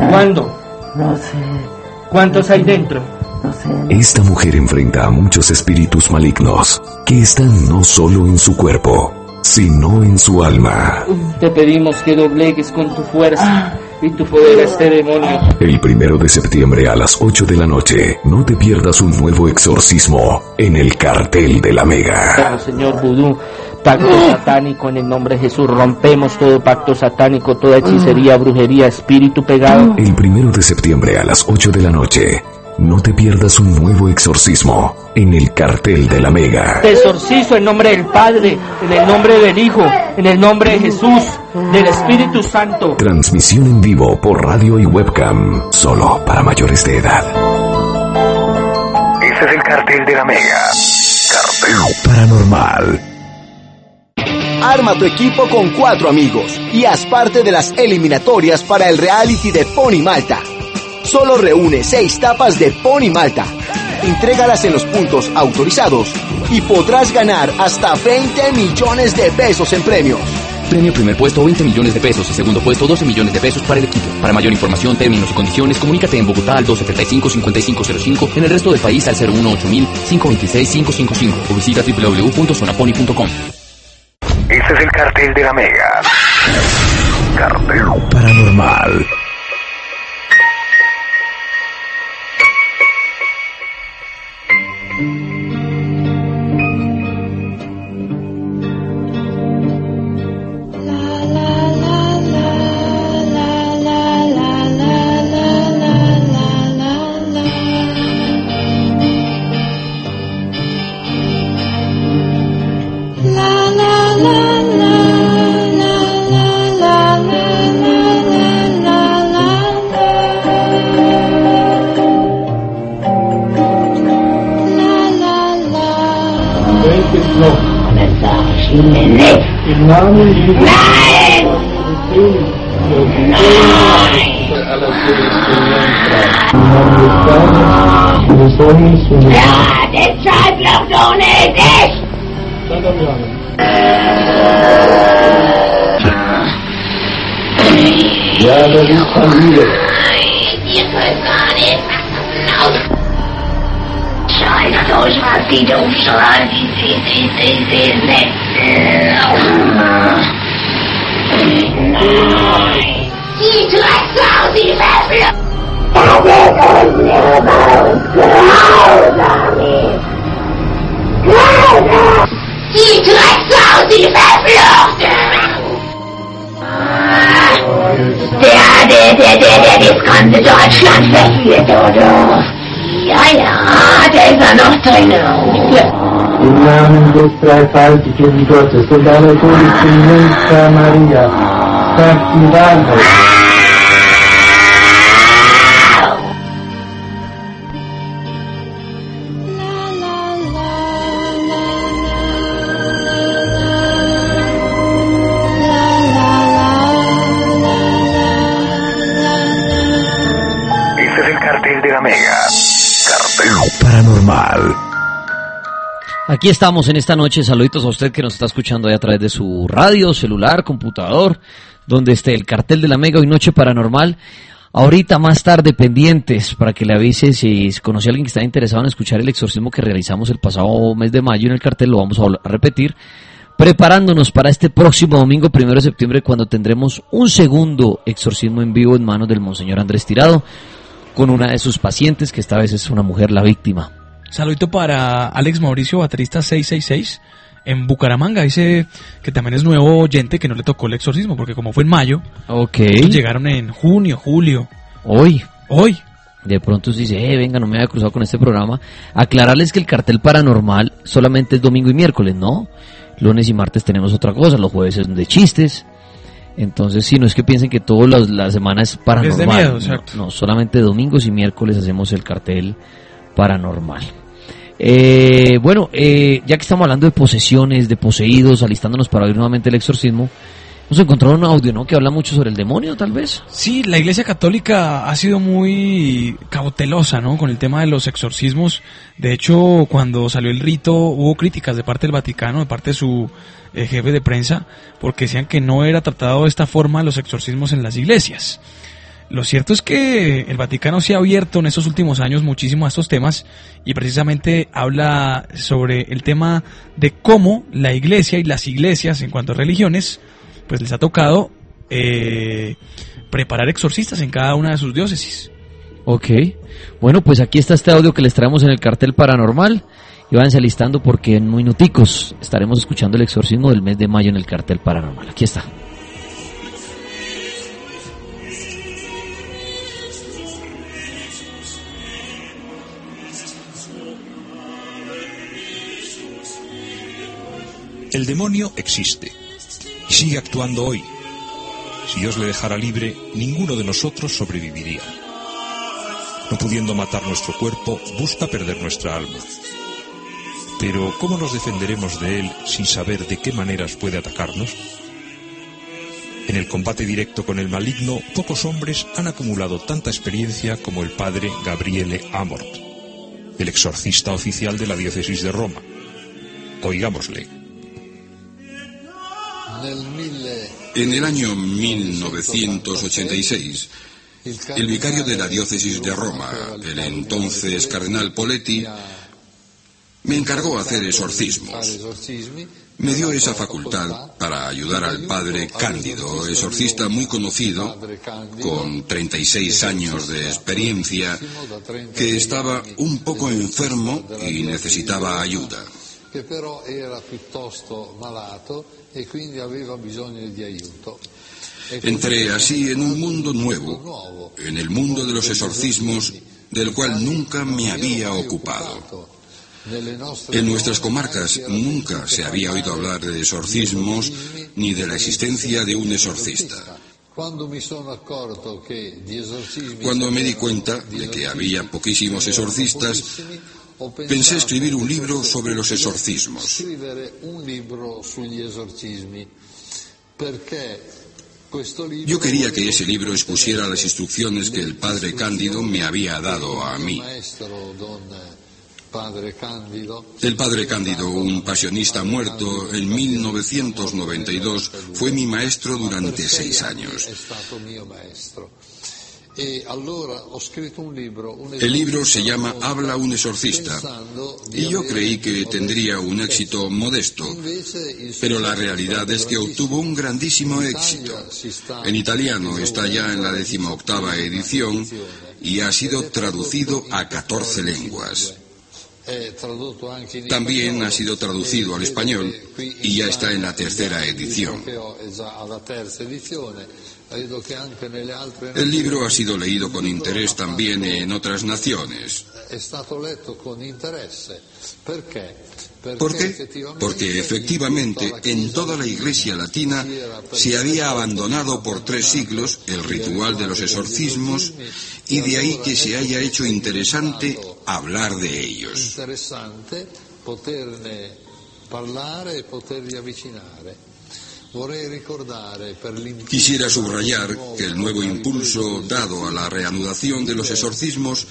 ¿Cuándo? No sé, ¿Cuántos hay dentro? no sé. Esta mujer enfrenta a muchos espíritus malignos que están no solo en su cuerpo, sino en su alma. Te pedimos que doblegues con tu fuerza y tu poder a este demonio. El primero de septiembre a las 8 de la noche, no te pierdas un nuevo exorcismo en el cartel de la Mega. Oh, Señor Vudú, Pacto satánico en el nombre de Jesús. Rompemos todo pacto satánico, toda hechicería, brujería, espíritu pegado. El primero de septiembre a las 8 de la noche. No te pierdas un nuevo exorcismo en el cartel de la Mega. Te exorcizo en nombre del Padre, en el nombre del Hijo, en el nombre de Jesús, del Espíritu Santo. Transmisión en vivo por radio y webcam, solo para mayores de edad. Ese es el cartel de la Mega. Cartel Paranormal. Arma tu equipo con cuatro amigos y haz parte de las eliminatorias para el reality de Pony Malta. Solo reúne seis tapas de Pony Malta. Entrégalas en los puntos autorizados y podrás ganar hasta 20 millones de pesos en premios. Premio primer puesto 20 millones de pesos y segundo puesto 12 millones de pesos para el equipo. Para mayor información, términos y condiciones, comunícate en Bogotá al 275-5505, en el resto del país al 018-526-555 o visita www.zonapony.com. Ese es el cartel de la Mega. Cartel Paranormal. Nine. Yeah, this tribe don't donate this! Stand up, Yana. Yeah, that is euch mal die umschlagen. Nein. Die Drecksau, die Wessel! Das ist ein grausames, grausames, Die Drecksau, die Wessel! Der, der, der, der, der das ganze Deutschland verführt, oder? Ja, ja, der ist ja noch drin. Im Namen des dreifaltigen Gottes und Maria, sagt die Wahrheit. Aquí estamos en esta noche. Saluditos a usted que nos está escuchando ahí a través de su radio, celular, computador, donde esté el cartel de la Mega hoy Noche Paranormal. Ahorita más tarde pendientes para que le avise si conoce a alguien que está interesado en escuchar el exorcismo que realizamos el pasado mes de mayo en el cartel, lo vamos a repetir. Preparándonos para este próximo domingo, primero de septiembre, cuando tendremos un segundo exorcismo en vivo en manos del Monseñor Andrés Tirado, con una de sus pacientes, que esta vez es una mujer la víctima. Saludito para Alex Mauricio, baterista 666 en Bucaramanga. Dice que también es nuevo oyente que no le tocó el exorcismo, porque como fue en mayo, Ok. estos llegaron en junio, julio. Hoy. Hoy. De pronto se dice, eh, venga, no me había cruzado con este programa. Aclararles que el cartel paranormal solamente es domingo y miércoles, ¿no? Lunes y martes tenemos otra cosa, los jueves son de chistes. Entonces, sí, no es que piensen que toda la, la semana es paranormal. Es de miedo, no, no, solamente domingos y miércoles hacemos el cartel paranormal. Eh, bueno, eh, ya que estamos hablando de posesiones, de poseídos, alistándonos para oír nuevamente el exorcismo, hemos encontrado un audio, ¿no? Que habla mucho sobre el demonio, tal vez. Sí, la Iglesia Católica ha sido muy cautelosa, ¿no? Con el tema de los exorcismos. De hecho, cuando salió el rito, hubo críticas de parte del Vaticano, de parte de su eh, jefe de prensa, porque decían que no era tratado de esta forma los exorcismos en las iglesias. Lo cierto es que el Vaticano se ha abierto en estos últimos años muchísimo a estos temas y precisamente habla sobre el tema de cómo la iglesia y las iglesias en cuanto a religiones pues les ha tocado eh, preparar exorcistas en cada una de sus diócesis. Ok. Bueno, pues aquí está este audio que les traemos en el cartel paranormal Y váyanse alistando porque en minuticos estaremos escuchando el exorcismo del mes de mayo en el cartel paranormal. Aquí está. El demonio existe y sigue actuando hoy. Si Dios le dejara libre, ninguno de nosotros sobreviviría. No pudiendo matar nuestro cuerpo, busca perder nuestra alma. Pero, ¿cómo nos defenderemos de él sin saber de qué maneras puede atacarnos? En el combate directo con el maligno, pocos hombres han acumulado tanta experiencia como el padre Gabriele Amort, el exorcista oficial de la diócesis de Roma. Oigámosle. En el año 1986, el vicario de la diócesis de Roma, el entonces cardenal Poletti, me encargó hacer exorcismos. Me dio esa facultad para ayudar al padre Cándido, exorcista muy conocido, con 36 años de experiencia, que estaba un poco enfermo y necesitaba ayuda. E. E Entré así en un mundo nuevo, en el mundo de los exorcismos, del cual nunca me había ocupado. En nuestras comarcas nunca se había oído hablar de exorcismos ni de la existencia de un exorcista. Cuando me di cuenta de que había poquísimos exorcistas, pensé escribir un libro sobre los exorcismos. Yo quería que ese libro expusiera las instrucciones que el padre Cándido me había dado a mí. El padre Cándido, un pasionista muerto en 1992, fue mi maestro durante seis años. E El libro se llama Habla un exorcista. y yo creí que tendría un éxito modesto, pero la realidad es que obtuvo un grandísimo éxito. En italiano está ya en la decimoctava edición y ha sido traducido a 14 lenguas. También ha sido traducido al español y ya está en la tercera edición. El libro ha sido leído con interés también en otras naciones. ¿Por qué? Porque efectivamente en toda la iglesia latina se había abandonado por tres siglos el ritual de los exorcismos y de ahí que se haya hecho interesante hablar de ellos. Quisiera subrayar que el nuevo impulso dado a la reanudación de los exorcismos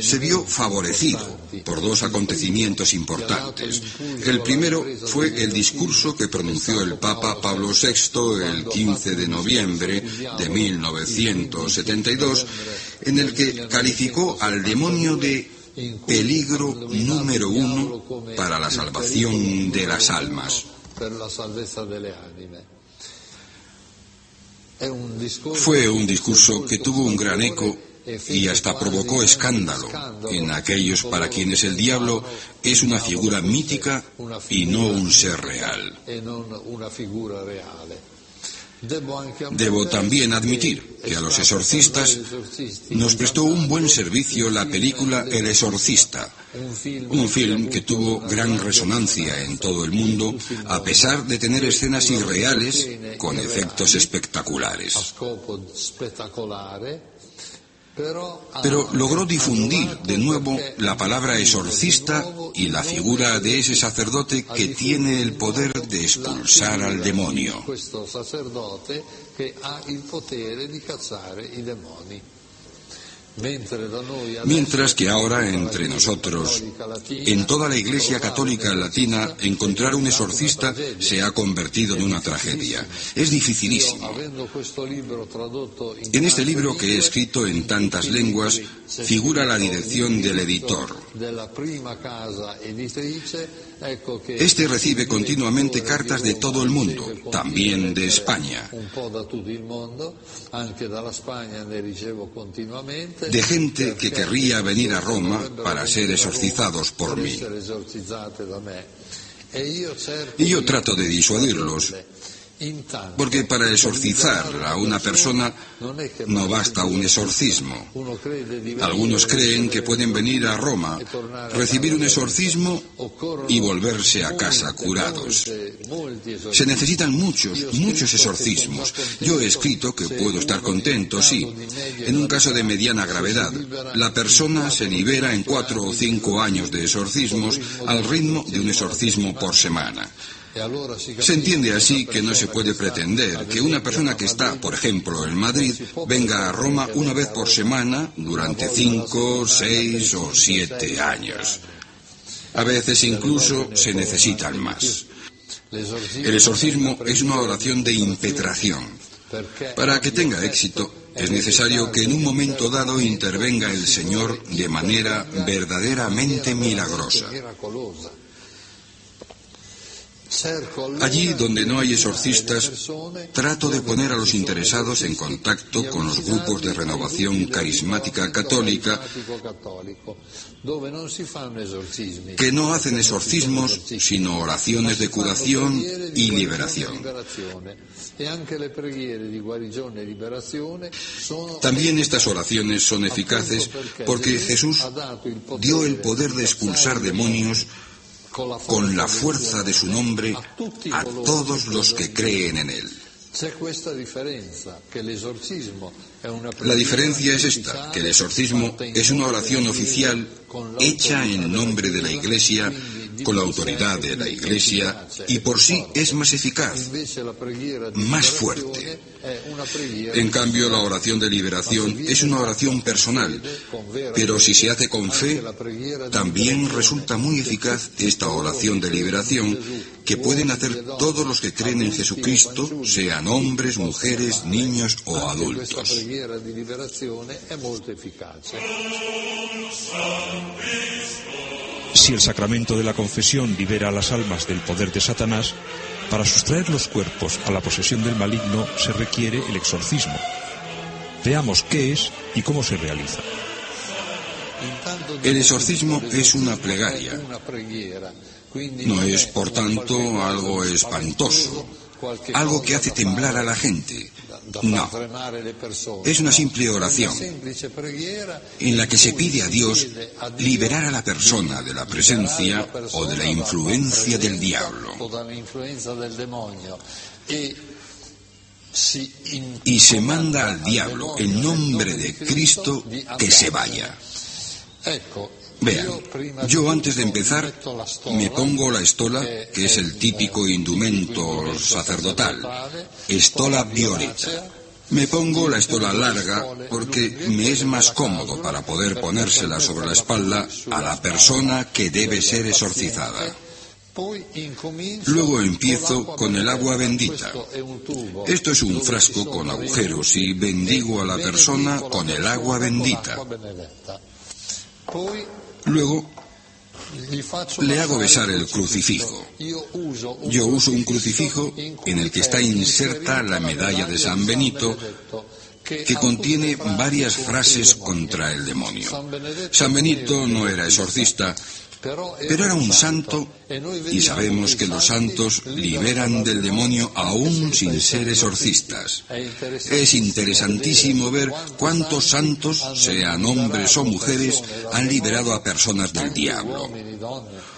se vio favorecido por dos acontecimientos importantes. El primero fue el discurso que pronunció el Papa Pablo VI el 15 de noviembre de 1972, en el que calificó al demonio de peligro número uno para la salvación de las almas. Per la salvezza delle anime è un discorso Fue un discurso que tuvo un gran eco y hasta provocó escándalo en aquellos para quienes el diablo es una figura mítica y no un ser real. Debo también admitir que a los exorcistas nos prestó un buen servicio la película El Exorcista, un film que tuvo gran resonancia en todo el mundo a pesar de tener escenas irreales con efectos espectaculares. a scopo spettacolare però ha- Pero logró difundir de nuevo la palabra exorcista y la figura de ese sacerdote que tiene el poder de expulsar al demonio. Mientras que ahora entre nosotros, en toda la Iglesia Católica Latina, encontrar un exorcista se ha convertido en una tragedia. Es dificilísimo. En este libro que he escrito en tantas lenguas figura la dirección del editor. Este recibe continuamente cartas de todo el mundo, también de España. De gente que querría venir a Roma para ser exorcizados por mí. Y yo trato de disuadirlos, porque para exorcizar a una persona no basta un exorcismo. Algunos creen que pueden venir a Roma, recibir un exorcismo y volverse a casa curados. Se necesitan muchos, muchos exorcismos. Yo he escrito que puedo estar contento, sí. En un caso de mediana gravedad, la persona se libera en cuatro o cinco años de exorcismos al ritmo de un exorcismo por semana. Se entiende así que no se puede pretender que una persona que está, por ejemplo, en Madrid, venga a Roma una vez por semana durante cinco, seis o siete años. A veces incluso se necesitan más. El exorcismo es una oración de impetración. Para que tenga éxito, es necesario que en un momento dado intervenga el Señor de manera verdaderamente milagrosa. Allí donde no hay exorcistas, trato de poner a los interesados en contacto con los grupos de renovación carismática católica que no hacen exorcismos, sino oraciones de curación y liberación. También estas oraciones son eficaces porque Jesús dio el poder de expulsar demonios con la fuerza de su nombre a todos los que creen en él. La diferencia es esta, que el exorcismo es una oración oficial hecha en nombre de la Iglesia, con la autoridad de la Iglesia, y por sí es más eficaz, más fuerte. En cambio, la oración de liberación es una oración personal, pero si se hace con fe, también resulta muy eficaz esta oración de liberación que pueden hacer todos los que creen en Jesucristo, sean hombres, mujeres, niños o adultos. Si el sacramento de la confesión libera a las almas del poder de Satanás, para sustraer los cuerpos a la posesión del maligno se requiere el exorcismo. Veamos qué es y cómo se realiza. El exorcismo es una plegaria. No es, por tanto, algo espantoso, algo que hace temblar a la gente. No. Es una simple oración en la que se pide a Dios liberar a la persona de la presencia o de la influencia del diablo. Y se manda al diablo en nombre de Cristo que se vaya. Vean, yo antes de empezar me pongo la estola, que es el típico indumento sacerdotal, estola violeta. Me pongo la estola larga porque me es más cómodo para poder ponérsela sobre la espalda a la persona que debe ser exorcizada. Luego empiezo con el agua bendita. Esto es un frasco con agujeros y bendigo a la persona con el agua bendita. Luego le hago besar el crucifijo. Yo uso un crucifijo en el que está inserta la medalla de San Benito que contiene varias frases contra el demonio. San Benito no era exorcista, pero era un santo y sabemos que los santos liberan del demonio aún sin ser exorcistas. Es interesantísimo ver cuántos santos, sean hombres o mujeres, han liberado a personas del diablo.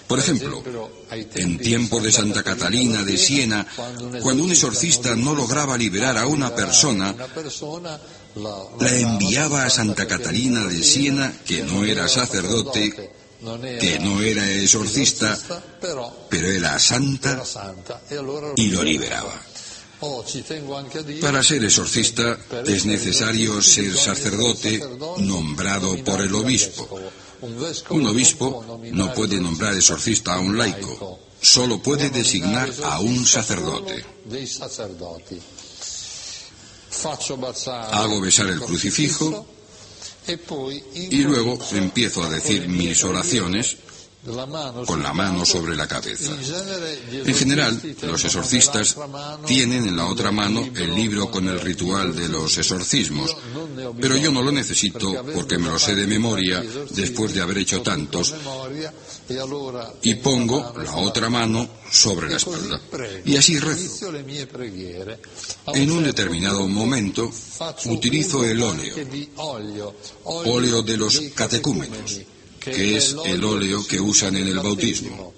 Por ejemplo, en tiempos de Santa Catalina de Siena, cuando un exorcista no lograba liberar a una persona, la enviaba a Santa Catalina de Siena, que no era sacerdote, que no era exorcista, pero era santa y lo liberaba. Para ser exorcista es necesario ser sacerdote nombrado por el obispo. Un obispo no puede nombrar exorcista a un laico, solo puede designar a un sacerdote. Hago besar el crucifijo y luego empiezo a decir mis oraciones con la mano sobre la cabeza. En general, los exorcistas tienen en la otra mano el libro con el ritual de los exorcismos, pero yo no lo necesito porque me lo sé de memoria después de haber hecho tantos y pongo la otra mano sobre la espalda y así rezo. En un determinado momento utilizo el óleo, óleo de los catecúmenos que es el óleo que usan en el bautismo.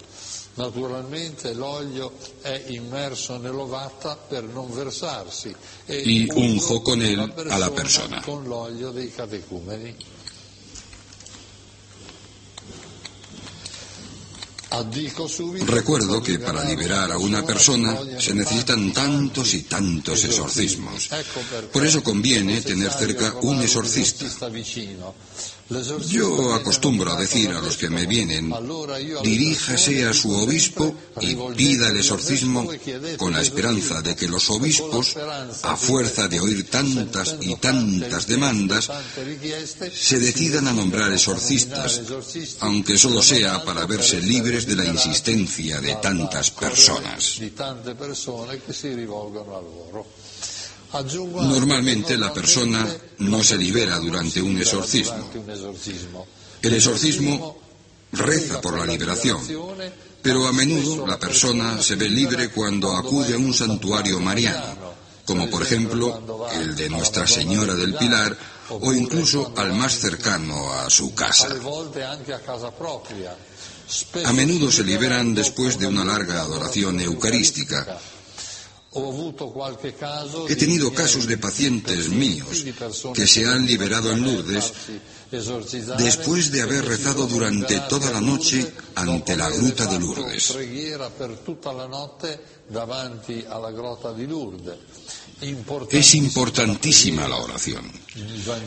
Naturalmente l'olio è immerso nell'ovata per non versarsi Y unjo con él a la persona. subito Recuerdo que para liberar a una persona se necesitan tantos y tantos exorcismos. Por eso conviene tener cerca un exorcista. Yo acostumbro a decir a los que me vienen, diríjase a su obispo y pida el exorcismo con la esperanza de que los obispos, a fuerza de oír tantas y tantas demandas, se decidan a nombrar exorcistas, aunque solo sea para verse libres de la insistencia de tantas personas. Normalmente la persona no se libera durante un exorcismo. El exorcismo reza por la liberación, pero a menudo la persona se ve libre cuando acude a un santuario mariano, como por ejemplo el de Nuestra Señora del Pilar o incluso al más cercano a su casa. A menudo se liberan después de una larga adoración eucarística. He tenido casos de pacientes míos que se han liberado en Lourdes después de haber rezado durante toda la noche ante la gruta de Lourdes. Es importantísima la oración.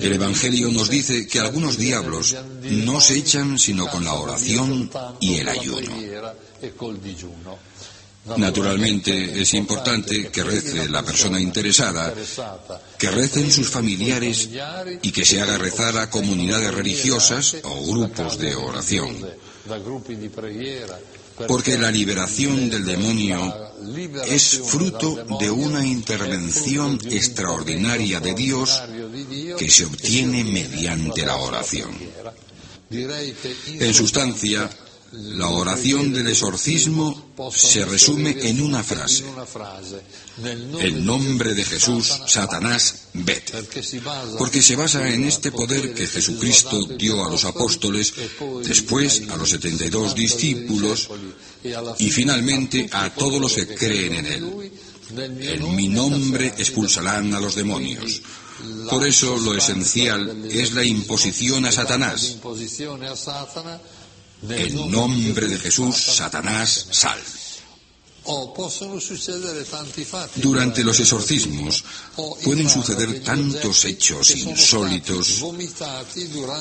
El Evangelio nos dice que algunos diablos no se echan sino con la oración y el ayuno. Naturalmente es importante que rece la persona interesada, que recen sus familiares y que se haga rezar a comunidades religiosas o grupos de oración. Porque la liberación del demonio es fruto de una intervención extraordinaria de Dios que se obtiene mediante la oración. En sustancia, la oración del exorcismo se resume en una frase. El nombre de Jesús, Satanás, vete. Porque se basa en este poder que Jesucristo dio a los apóstoles, después a los 72 discípulos y finalmente a todos los que creen en Él. En mi nombre expulsarán a los demonios. Por eso lo esencial es la imposición a Satanás. En nombre de Jesús, Satanás, sal. Durante los exorcismos pueden suceder tantos hechos insólitos.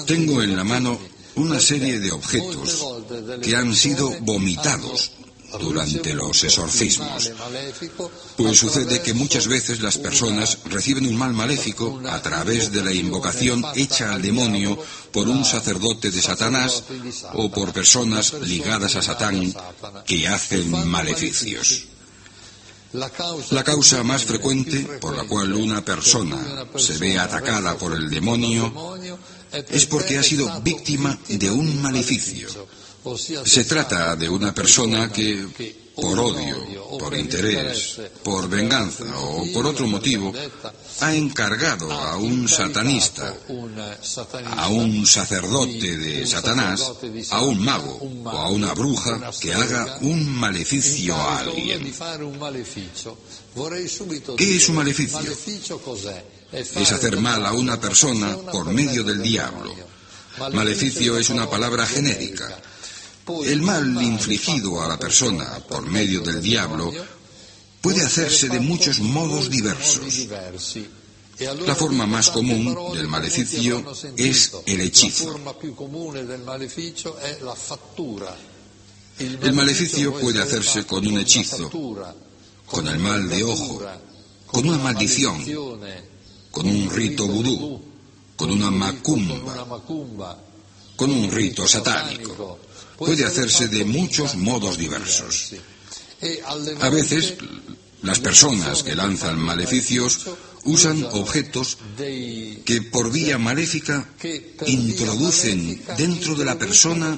Tengo en la mano una serie de objetos que han sido vomitados durante los exorcismos. Pues sucede que muchas veces las personas reciben un mal maléfico a través de la invocación hecha al demonio por un sacerdote de Satanás o por personas ligadas a Satán que hacen maleficios. La causa más frecuente por la cual una persona se ve atacada por el demonio es porque ha sido víctima de un maleficio. Se trata de una persona que, por odio, por interés, por venganza o por otro motivo, ha encargado a un satanista, a un sacerdote de Satanás, a un mago o a una bruja que haga un maleficio a alguien. ¿Qué es un maleficio? Es hacer mal a una persona por medio del diablo. Maleficio es una palabra genérica. El mal infligido a la persona por medio del diablo puede hacerse de muchos modos diversos. La forma más común del maleficio es el hechizo. El maleficio puede hacerse con un hechizo, con el mal de ojo, con una maldición, con un rito vudú, con una macumba con un rito satánico. Puede hacerse de muchos modos diversos. A veces, las personas que lanzan maleficios usan objetos que por vía maléfica introducen dentro de la persona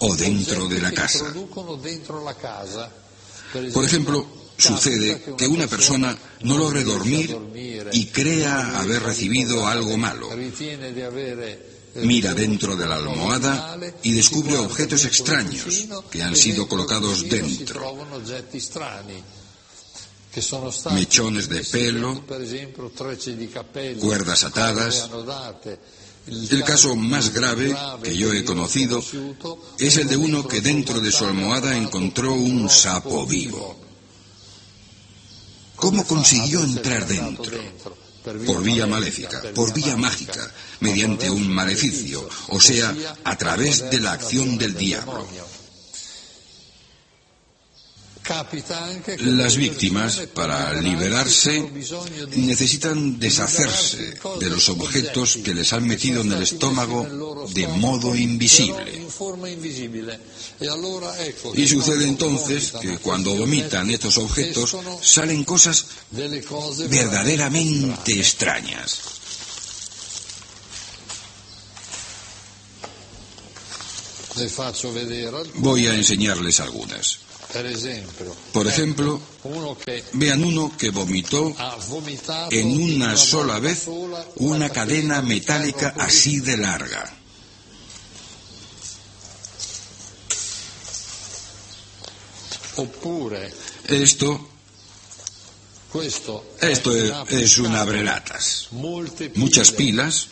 o dentro de la casa. Por ejemplo, sucede que una persona no logre dormir y crea haber recibido algo malo. Mira dentro de la almohada y descubre objetos extraños que han sido colocados dentro. Mechones de pelo, cuerdas atadas. El caso más grave que yo he conocido es el de uno que dentro de su almohada encontró un sapo vivo. ¿Cómo consiguió entrar dentro? Por vía maléfica, por vía mágica, mediante un maleficio, o sea, a través de la acción del diablo. Las víctimas, para liberarse, necesitan deshacerse de los objetos que les han metido en el estómago de modo invisible. Y sucede entonces que cuando vomitan estos objetos salen cosas verdaderamente extrañas. Voy a enseñarles algunas. Por ejemplo, vean uno que vomitó en una sola vez una cadena metálica así de larga. Esto, esto es un abrelatas. Muchas pilas.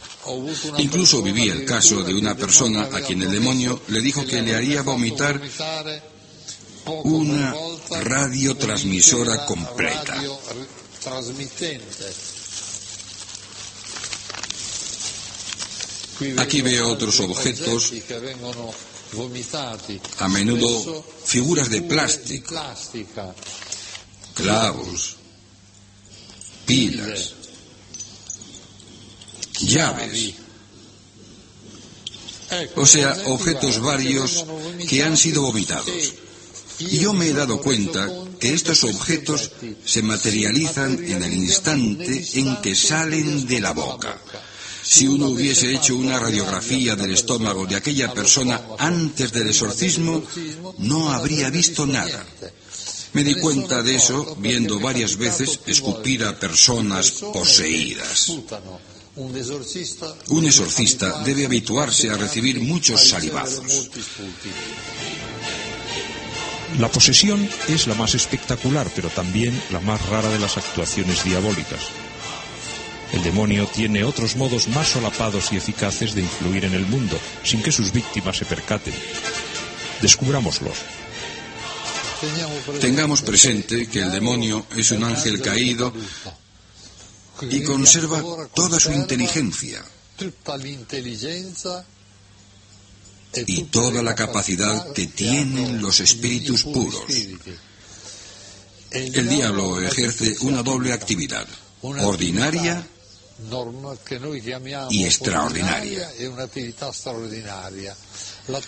Incluso viví el caso de una persona a quien el demonio le dijo que le haría vomitar una radiotransmisora completa. Aquí veo otros objetos, a menudo figuras de plástico, clavos, pilas, llaves. O sea, objetos varios que han sido vomitados. Y yo me he dado cuenta que estos objetos se materializan en el instante en que salen de la boca. Si uno hubiese hecho una radiografía del estómago de aquella persona antes del exorcismo, no habría visto nada. Me di cuenta de eso viendo varias veces escupir a personas poseídas. Un exorcista debe habituarse a recibir muchos salivazos. La posesión es la más espectacular, pero también la más rara de las actuaciones diabólicas. El demonio tiene otros modos más solapados y eficaces de influir en el mundo, sin que sus víctimas se percaten. Descubrámoslos. Tengamos presente que el demonio es un ángel caído y conserva toda su inteligencia y toda la capacidad que tienen los espíritus puros. El diablo ejerce una doble actividad, ordinaria y extraordinaria.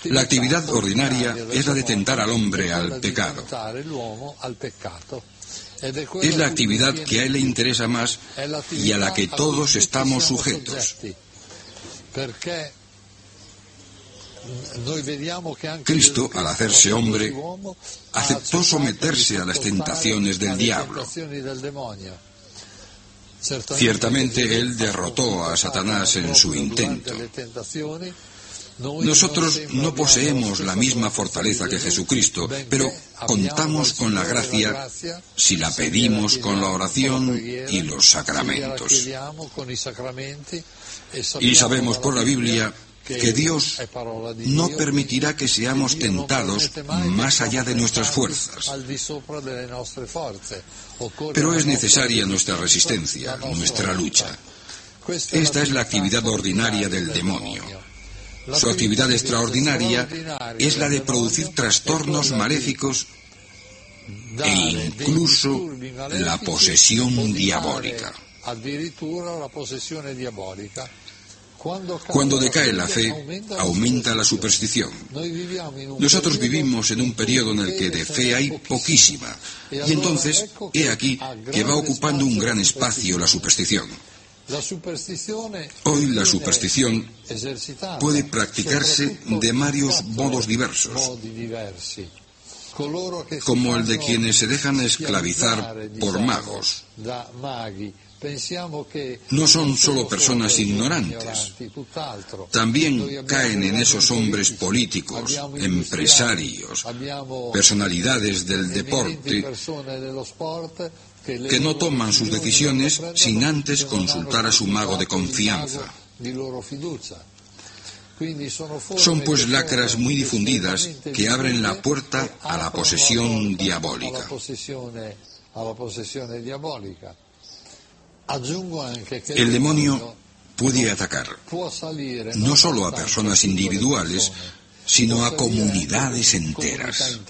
La actividad ordinaria es la de tentar al hombre al pecado. Es la actividad que a él le interesa más y a la que todos estamos sujetos. Cristo, al hacerse hombre, aceptó someterse a las tentaciones del diablo. Ciertamente Él derrotó a Satanás en su intento. Nosotros no poseemos la misma fortaleza que Jesucristo, pero contamos con la gracia si la pedimos con la oración y los sacramentos. Y sabemos por la Biblia que Dios no permitirá que seamos tentados más allá de nuestras fuerzas. Pero es necesaria nuestra resistencia, nuestra lucha. Esta es la actividad ordinaria del demonio. Su actividad extraordinaria es la de producir trastornos maléficos e incluso la posesión diabólica. Cuando decae la fe, aumenta la superstición. Nosotros vivimos en un periodo en el que de fe hay poquísima, y entonces, he aquí que va ocupando un gran espacio la superstición. Hoy la superstición puede practicarse de varios modos diversos, como el de quienes se dejan esclavizar por magos. No son solo personas ignorantes, también caen en esos hombres políticos, empresarios, personalidades del deporte que no toman sus decisiones sin antes consultar a su mago de confianza. Son pues lacras muy difundidas que abren la puerta a la posesión diabólica. El demonio puede atacar no solo a personas individuales, sino a comunidades enteras.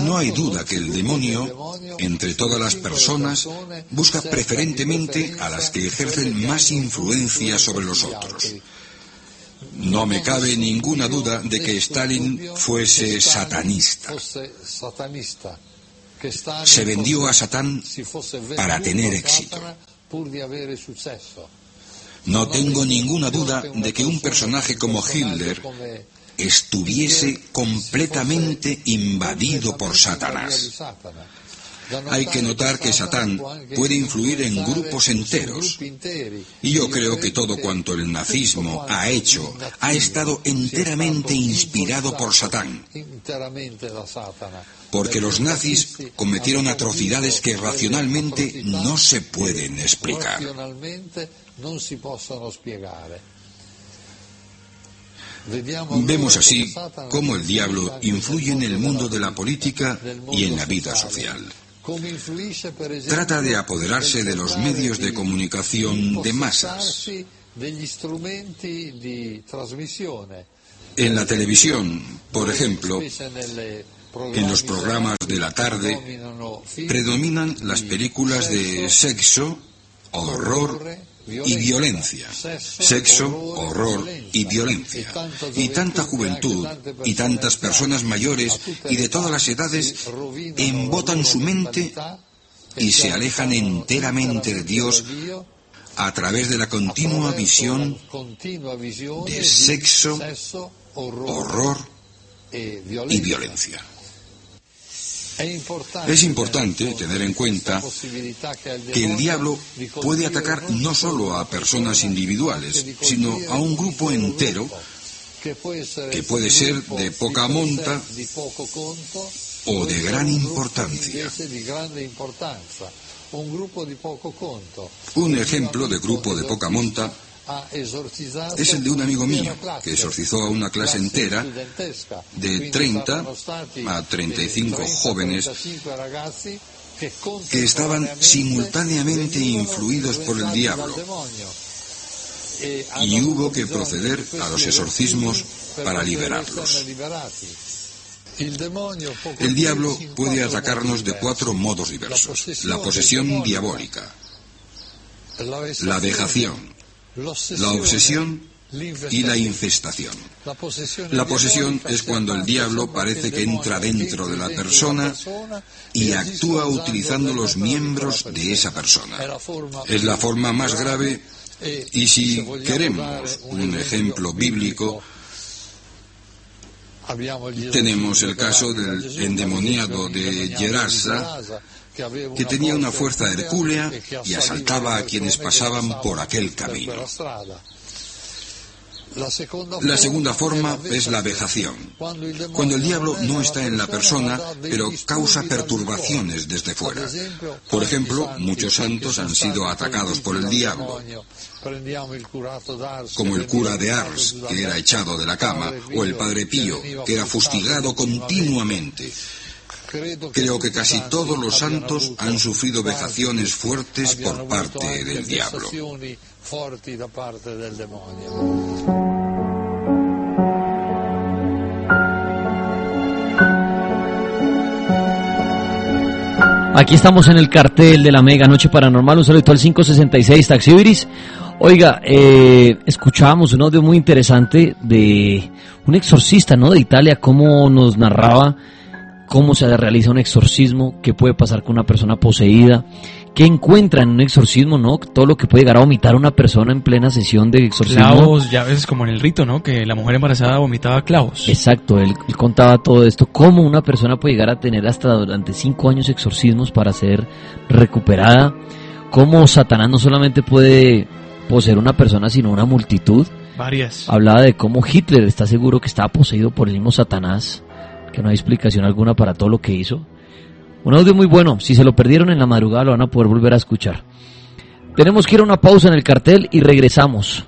No hay duda que el demonio, entre todas las personas, busca preferentemente a las que ejercen más influencia sobre los otros. No me cabe ninguna duda de que Stalin fuese satanista. Se vendió a Satán para tener éxito. No tengo ninguna duda de que un personaje como Hitler estuviese completamente invadido por Satanás. Hay que notar que Satán puede influir en grupos enteros. Y yo creo que todo cuanto el nazismo ha hecho ha estado enteramente inspirado por Satán. Porque los nazis cometieron atrocidades que racionalmente no se pueden explicar. Vemos así cómo el diablo influye en el mundo de la política y en la vida social. Trata de apoderarse de los medios de comunicación de masas. En la televisión, por ejemplo, en los programas de la tarde, predominan las películas de sexo, horror y violencia, sexo, horror y violencia. Y tanta juventud y tantas personas mayores y de todas las edades embotan su mente y se alejan enteramente de Dios a través de la continua visión de sexo, horror y violencia. Es importante tener en cuenta que el diablo puede atacar no solo a personas individuales, sino a un grupo entero que puede ser de poca monta o de gran importancia. Un ejemplo de grupo de poca monta es el de un amigo mío que exorcizó a una clase entera de 30 a 35 jóvenes que estaban simultáneamente influidos por el diablo. Y hubo que proceder a los exorcismos para liberarlos. El diablo puede atacarnos de cuatro modos diversos. La posesión diabólica, la vejación, la obsesión y la infestación. La posesión es cuando el diablo parece que entra dentro de la persona y actúa utilizando los miembros de esa persona. Es la forma más grave y si queremos un ejemplo bíblico, tenemos el caso del endemoniado de Gerasa, que tenía una fuerza hercúlea y asaltaba a quienes pasaban por aquel camino. La segunda forma es la vejación, cuando el diablo no está en la persona, pero causa perturbaciones desde fuera. Por ejemplo, muchos santos han sido atacados por el diablo, como el cura de Ars, que era echado de la cama, o el padre Pío, que era fustigado continuamente. Creo que casi todos los santos han sufrido vejaciones fuertes por parte del diablo. Aquí estamos en el cartel de la Mega Noche Paranormal. Un saludo al 566 Taxi Iris. Oiga, eh, escuchábamos un audio muy interesante de un exorcista, ¿no? De Italia, cómo nos narraba cómo se realiza un exorcismo, qué puede pasar con una persona poseída, qué encuentra en un exorcismo, ¿no? Todo lo que puede llegar a vomitar una persona en plena sesión de exorcismo. Clavos, ya ves como en el rito, ¿no? Que la mujer embarazada vomitaba clavos. Exacto, él, él contaba todo esto, cómo una persona puede llegar a tener hasta durante cinco años exorcismos para ser recuperada, cómo Satanás no solamente puede poseer una persona, sino una multitud. Varias. Hablaba de cómo Hitler está seguro que estaba poseído por el mismo Satanás, que no hay explicación alguna para todo lo que hizo. Un audio muy bueno, si se lo perdieron en la madrugada lo van a poder volver a escuchar. Tenemos que ir a una pausa en el cartel y regresamos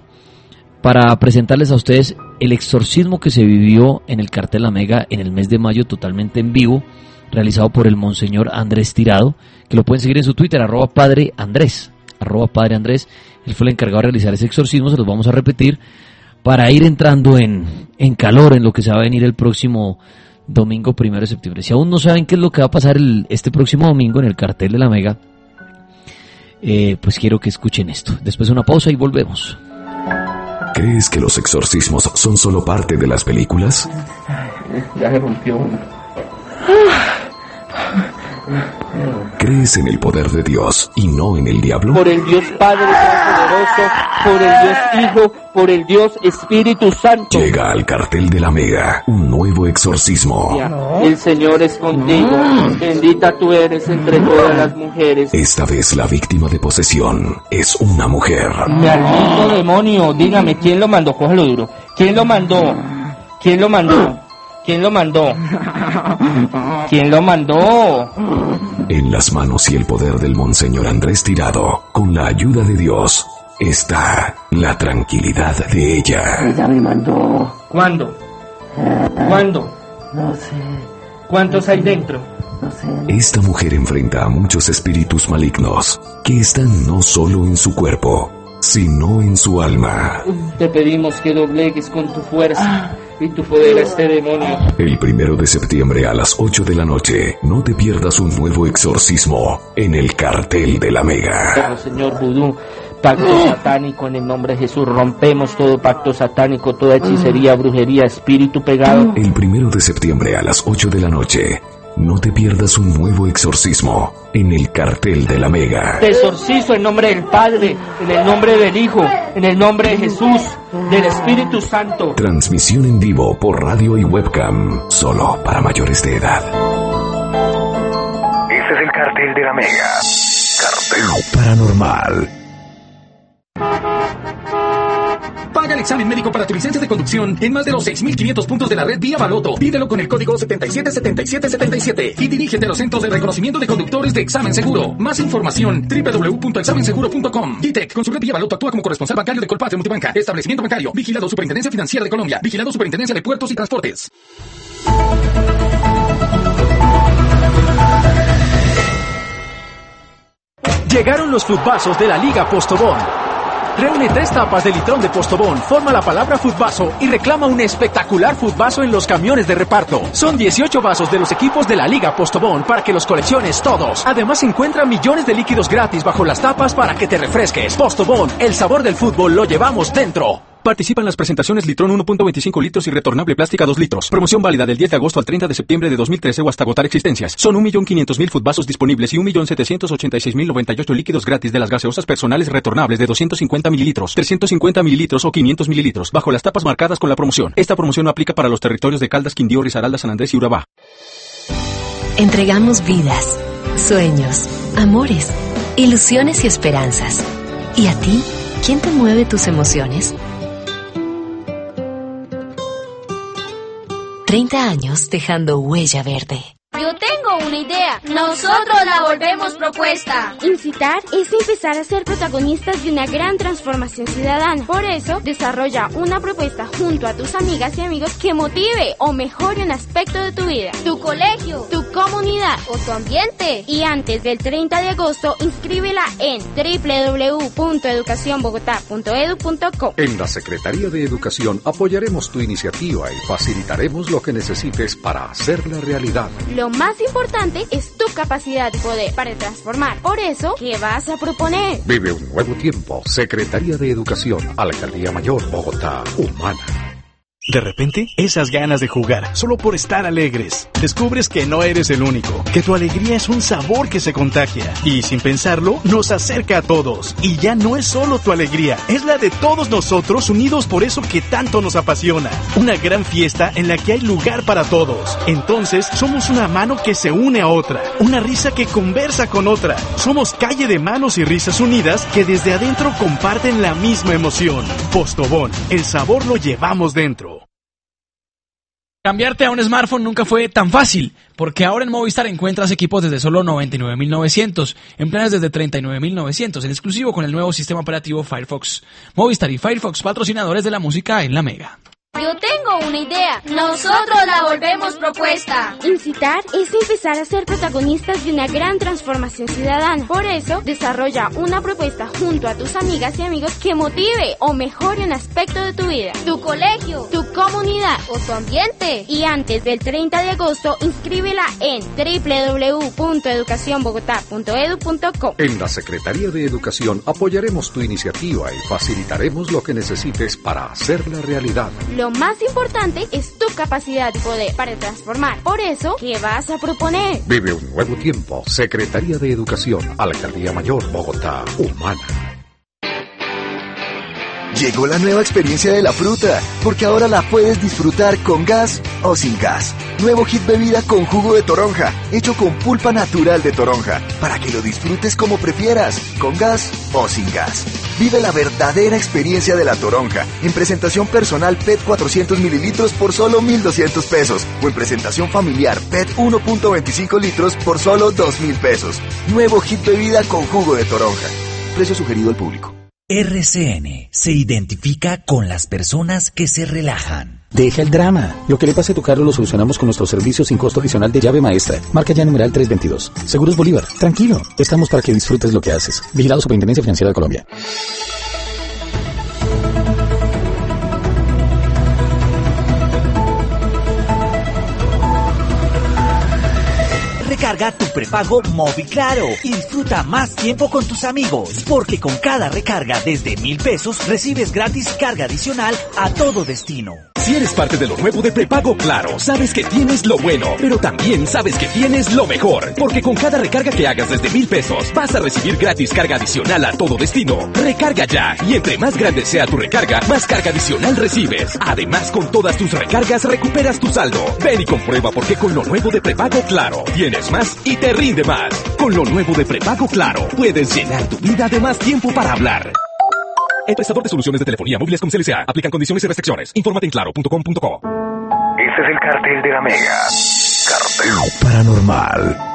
para presentarles a ustedes el exorcismo que se vivió en el cartel La Mega en el mes de mayo totalmente en vivo, realizado por el Monseñor Andrés Tirado, que lo pueden seguir en su Twitter, arroba Padre Andrés, arroba Padre Andrés. Él fue el encargado de realizar ese exorcismo, se los vamos a repetir, para ir entrando en, en calor en lo que se va a venir el próximo domingo primero de septiembre. Si aún no saben qué es lo que va a pasar el- este próximo domingo en el cartel de la Mega, eh, pues quiero que escuchen esto. Después de una pausa y volvemos. ¿Crees que los exorcismos son solo parte de las películas? Ya se rompió uno. ¿Crees en el poder de Dios y no en el diablo? Por el Dios Padre Todopoderoso, por el Dios Hijo, por el Dios Espíritu Santo. Llega al cartel de la Mega un nuevo exorcismo. El Señor es contigo. Bendita tú eres entre todas las mujeres. Esta vez la víctima de posesión es una mujer. Maldito demonio, dígame, ¿quién lo mandó? Cógelo duro. ¿Quién lo mandó? ¿Quién lo mandó? ¿Quién lo mandó? ¿Quién lo mandó? En las manos y el poder del Monseñor Andrés Tirado, con la ayuda de Dios, está la tranquilidad de ella. Ella me mandó. ¿Cuándo? ¿Cuándo? No sé, ¿Cuántos hay dentro? no sé. Esta mujer enfrenta a muchos espíritus malignos que están no solo en su cuerpo, sino en su alma. Te pedimos que doblegues con tu fuerza y tu poder a este demonio. El primero de septiembre a las 8 de la noche, no te pierdas un nuevo exorcismo en el cartel de la Mega. Pero, Señor Vudú, pacto satánico en el nombre de Jesús. Rompemos todo pacto satánico, toda hechicería, brujería, espíritu pegado. El primero de septiembre a las 8 de la noche, no te pierdas un nuevo exorcismo en el cartel de la Mega. Te exorcizo en nombre del Padre, en el nombre del Hijo, en el nombre de Jesús, del Espíritu Santo. Transmisión en vivo por radio y webcam, solo para mayores de edad. Ese es el cartel de la Mega. Cartel Paranormal. Paga el examen médico para tu licencia de conducción en más de los 6.500 puntos de la red Vía Baloto. Pídelo con el código 777777 y dirígete a los centros de reconocimiento de conductores de examen seguro. Más información www.examenseguro.com. DITEC con su red Vía Baloto actúa como corresponsal bancario de Colpatria Multibanca. Establecimiento bancario. Vigilado Superintendencia Financiera de Colombia. Vigilado Superintendencia de Puertos y Transportes. Llegaron los futbazos de la Liga Postobón. Reúne tres tapas de litrón de Postobón, forma la palabra futbazo y reclama un espectacular futbazo en los camiones de reparto. Son 18 vasos de los equipos de la Liga Postobón para que los colecciones todos. Además encuentra millones de líquidos gratis bajo las tapas para que te refresques. Postobón, el sabor del fútbol lo llevamos dentro. Participa en las presentaciones Litrón 1.25 litros y retornable plástica 2 litros. Promoción válida del 10 de agosto al 30 de septiembre de 2013 o hasta agotar existencias. Son 1.500.000 futvasos disponibles y 1.786.098 líquidos gratis de las gaseosas personales retornables de 250 mililitros, 350 mililitros o 500 mililitros, bajo las tapas marcadas con la promoción. Esta promoción no aplica para los territorios de Caldas, Quindío, Risaralda, San Andrés y Urabá. Entregamos vidas, sueños, amores, ilusiones y esperanzas. ¿Y a ti? ¿Quién te mueve tus emociones? 30 años dejando huella verde. Yo tengo una idea. Nosotros la volvemos propuesta. Incitar es empezar a ser protagonistas de una gran transformación ciudadana. Por eso, desarrolla una propuesta junto a tus amigas y amigos que motive o mejore un aspecto de tu vida. Tu colegio, tu comunidad o tu ambiente. Y antes del 30 de agosto, inscríbela en www.educacionbogotá.edu.co. En la Secretaría de Educación apoyaremos tu iniciativa y facilitaremos lo que necesites para hacerla realidad. Lo más importante es tu capacidad y poder para transformar. Por eso, ¿qué vas a proponer? Vive un nuevo tiempo. Secretaría de Educación, Alcaldía Mayor, Bogotá, Humana. De repente, esas ganas de jugar, solo por estar alegres. Descubres que no eres el único, que tu alegría es un sabor que se contagia. Y sin pensarlo, nos acerca a todos. Y ya no es solo tu alegría, es la de todos nosotros unidos por eso que tanto nos apasiona. Una gran fiesta en la que hay lugar para todos. Entonces, somos una mano que se une a otra, una risa que conversa con otra. Somos calle de manos y risas unidas que desde adentro comparten la misma emoción. Postobón, el sabor lo llevamos dentro. Cambiarte a un smartphone nunca fue tan fácil, porque ahora en Movistar encuentras equipos desde solo 99.900, en planes desde 39.900, en exclusivo con el nuevo sistema operativo Firefox. Movistar y Firefox patrocinadores de la música en la Mega. Yo tengo una idea. Nosotros la volvemos propuesta. Incitar es empezar a ser protagonistas de una gran transformación ciudadana. Por eso, desarrolla una propuesta junto a tus amigas y amigos que motive o mejore un aspecto de tu vida, Tu colegio tu comunidad. o tu ambiente. Y antes del 30 de agosto, inscríbela en www.educacionbogotá.edu.co. En la Secretaría de Educación apoyaremos tu iniciativa y facilitaremos lo que necesites para hacerla realidad. Lo más importante es tu capacidad y poder para transformar. Por eso, ¿qué vas a proponer? Vive un nuevo tiempo. Secretaría de Educación, Alcaldía Mayor, Bogotá, Humana. Llegó la nueva experiencia de la fruta, porque ahora la puedes disfrutar con gas o sin gas. Nuevo hit bebida con jugo de toronja, hecho con pulpa natural de toronja, para que lo disfrutes como prefieras, con gas o sin gas. Vive la verdadera experiencia de la toronja, en presentación personal PET 400 mililitros por solo 1,200 pesos, o en presentación familiar PET 1.25 litros por solo 2,000 pesos. Nuevo hit bebida con jugo de toronja. Precio sugerido al público. RCN se identifica con las personas que se relajan. Deja el drama. Lo que le pase a tu carro lo solucionamos con nuestro servicio sin costo adicional de llave maestra. Marca ya numeral 322. Seguros Bolívar. Tranquilo. Estamos para que disfrutes lo que haces. Vigilado Superintendencia Financiera de Colombia. Recarga tu prepago Móvil Claro y disfruta más tiempo con tus amigos, porque con cada recarga desde mil pesos recibes gratis carga adicional a todo destino. Si eres parte de lo nuevo de prepago Claro, sabes que tienes lo bueno, pero también sabes que tienes lo mejor. Porque con cada recarga que hagas desde mil pesos, vas a recibir gratis carga adicional a todo destino. Recarga ya, y entre más grande sea tu recarga, más carga adicional recibes. Además, con todas tus recargas recuperas tu saldo. Ven y comprueba por qué con lo nuevo de prepago Claro, tienes más y te rinde más. Con lo nuevo de prepago Claro, puedes llenar tu vida de más tiempo para hablar. El prestador de soluciones de telefonía móviles con CLCA. Aplican condiciones y restricciones. Infórmate en claro.com.co. Ese es el cartel de la Mega. Cartel paranormal.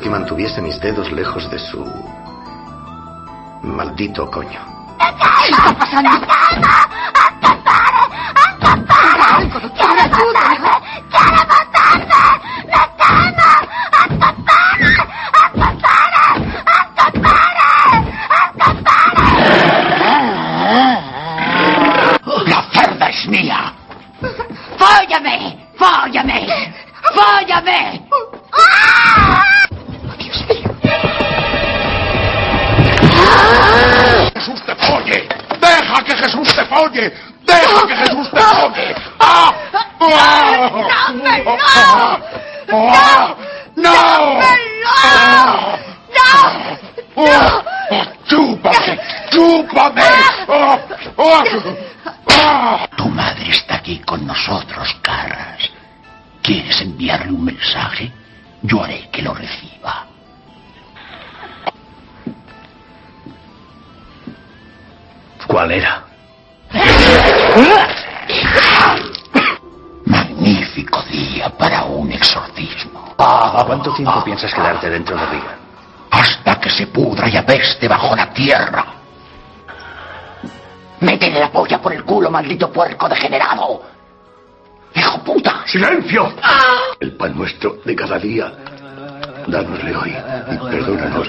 Que mantuviese mis dedos lejos de su... maldito coño. ¿Qué está pasando? Cada día. Dánosle hoy y perdónanos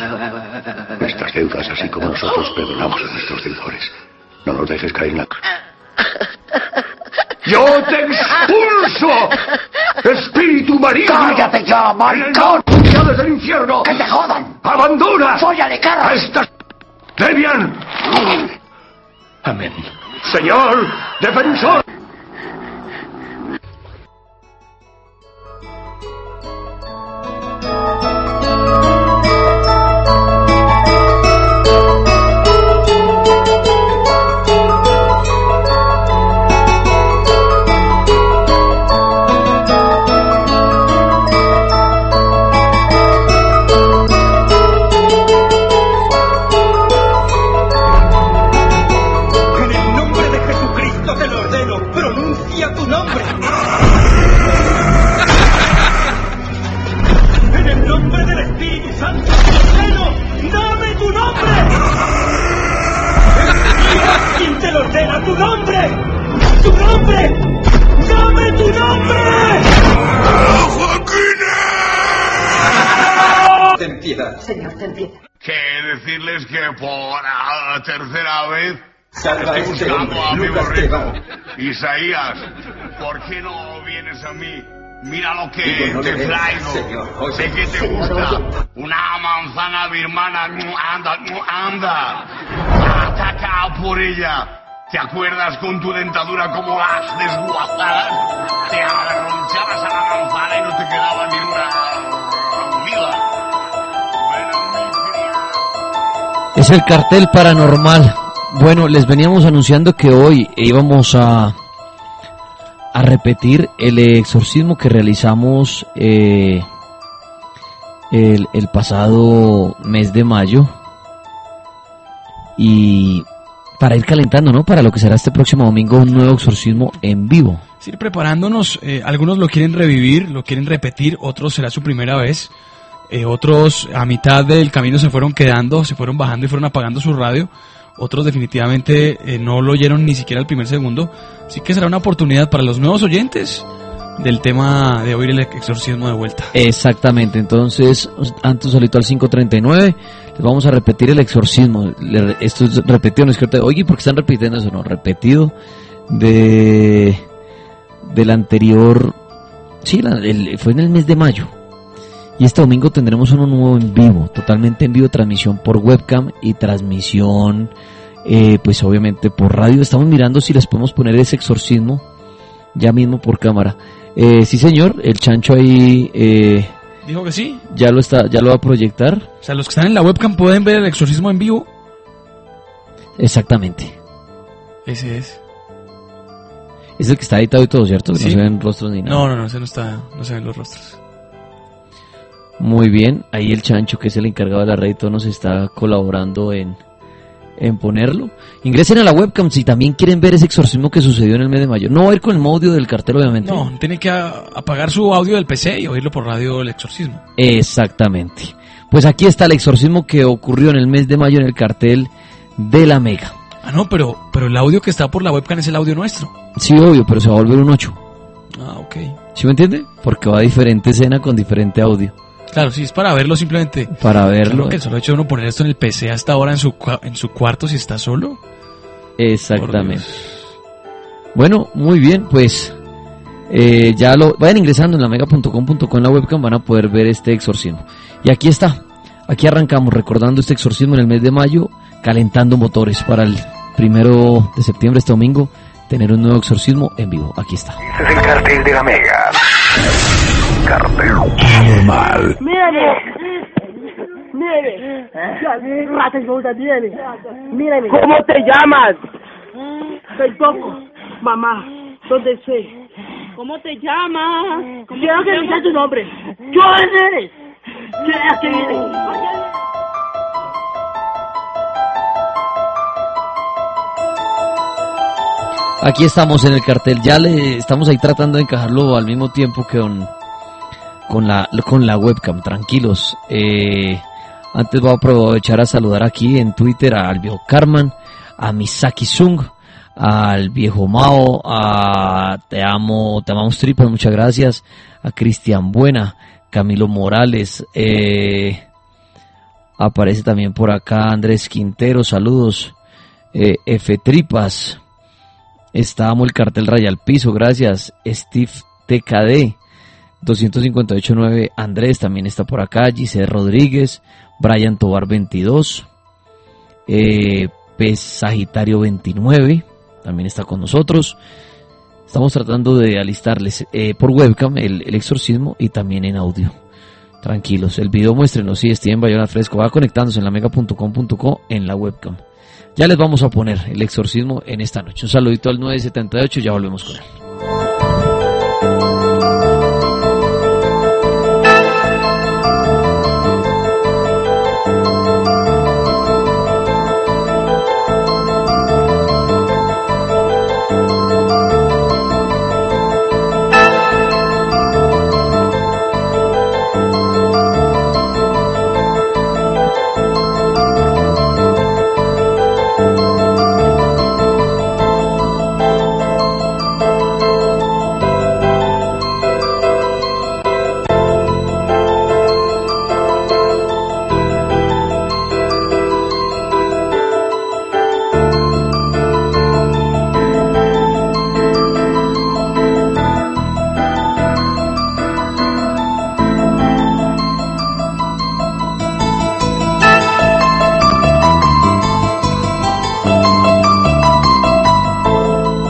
nuestras deudas, así como nosotros perdonamos a nuestros deudores. No nos dejes caer en la... ¡Yo te expulso! ¡Espíritu maligno! ¡Cállate ya, maricón! ¡Autoridades del infierno! ¡Que te jodan! ¡Abandona! ¡Fóllale, cara! ¡A estas... ¡Debian! Amén. Señor, defensor. Señor, ten piedad. Que decirles que por la tercera vez Salva estoy este buscando hombre, a mi Lucas. Isaías, ¿por qué no vienes a mí? Mira lo que Digo, no te traigo. señor, oye, sé que te señor, gusta. oye. Una manzana birmana. Anda, anda. Ataca por ella. ¿Te acuerdas con tu dentadura como las desguazadas? Te arronchabas a la manzana y no te quedaba ni una comida. Es el cartel paranormal. Bueno, les veníamos anunciando que hoy íbamos a, a repetir el exorcismo que realizamos eh, el, pasado mes de mayo. Y para ir calentando, ¿no? Para lo que será este próximo domingo un nuevo exorcismo en vivo. Ir preparándonos, eh, algunos lo quieren revivir, lo quieren repetir, otros será su primera vez, eh, otros a mitad del camino se fueron quedando, se fueron bajando y fueron apagando su radio, otros definitivamente eh, no lo oyeron ni siquiera el primer segundo. Así que será una oportunidad para los nuevos oyentes del tema de oír el exorcismo de vuelta. Exactamente, entonces antes solito al 539 les vamos a repetir el exorcismo. Esto es repetido, no es que oye, ¿por qué están repitiendo eso? No, repetido de del anterior, sí, fue en el mes de mayo. Y este domingo tendremos uno nuevo en vivo, totalmente en vivo, transmisión por webcam y transmisión, eh, pues obviamente por radio. Estamos mirando si les podemos poner ese exorcismo ya mismo por cámara. Eh, sí, señor, el chancho ahí eh, Dijo que sí. ya lo está, ya lo va a proyectar. O sea, los que están en la webcam pueden ver el exorcismo en vivo. Exactamente. Ese es. Es el que está editado y todo, ¿cierto? Sí. No se ven rostros ni nada. No, no, no, ese no está, no se ven los rostros. Muy bien, ahí el chancho que es el encargado de la red y todo nos está colaborando en, en ponerlo. Ingresen a la webcam si también quieren ver ese exorcismo que sucedió en el mes de mayo. No va a ir con el audio del cartel, obviamente. No, tiene que apagar su audio del PC y oírlo por radio el exorcismo. Exactamente. Pues aquí está el exorcismo que ocurrió en el mes de mayo en el cartel de la Mega. Ah, no, pero, pero el audio que está por la webcam es el audio nuestro. Sí, obvio, pero se va a volver un 8. Ah, ok. ¿Sí me entiende? Porque va a diferente escena con diferente audio. Claro, sí, es para verlo simplemente. Para verlo. Claro que el solo hecho de uno poner esto en el PC hasta ahora en su, en su cuarto si está solo. Exactamente. Bueno, muy bien, pues eh, ya lo vayan ingresando en la mega.com.co en la webcam van a poder ver este exorcismo. Y aquí está. Aquí arrancamos recordando este exorcismo en el mes de mayo, calentando motores para el primero de septiembre, este domingo, tener un nuevo exorcismo en vivo. Aquí está. Este es el cartel de la Mega. Cartel Paranormal. Mírame. Mírame. Rata idiota tiene. Mírame. ¿Cómo te llamas? Soy Coco. Mamá, ¿dónde sé? ¿Cómo te llamas? Quiero que digas tu nombre. ¿Quién eres? ¿Quién es que viene? Aquí estamos en el cartel, ya le estamos ahí tratando de encajarlo al mismo tiempo que con, con, la, con la webcam, tranquilos. Eh, antes voy a aprovechar a saludar aquí en Twitter al viejo Carman, a Misaki Sung, al viejo Mao, a Te Amo, Te Amamos Tripas, muchas gracias, a Cristian Buena, Camilo Morales, eh, aparece también por acá Andrés Quintero, saludos, eh, F Tripas, Estábamos el cartel Raya al Piso, gracias. Steve TKD, 258.9. Andrés también está por acá. Giselle Rodríguez, Brian Tobar 22. Eh, Pez Sagitario 29, también está con nosotros. Estamos tratando de alistarles eh, por webcam el, exorcismo y también en audio. Tranquilos, el video muéstrenos, sí, Steven Bayona Fresco va conectándose en la mega.com.co en la webcam. Ya les vamos a poner el exorcismo en esta noche. Un saludito al 978, ya volvemos con él.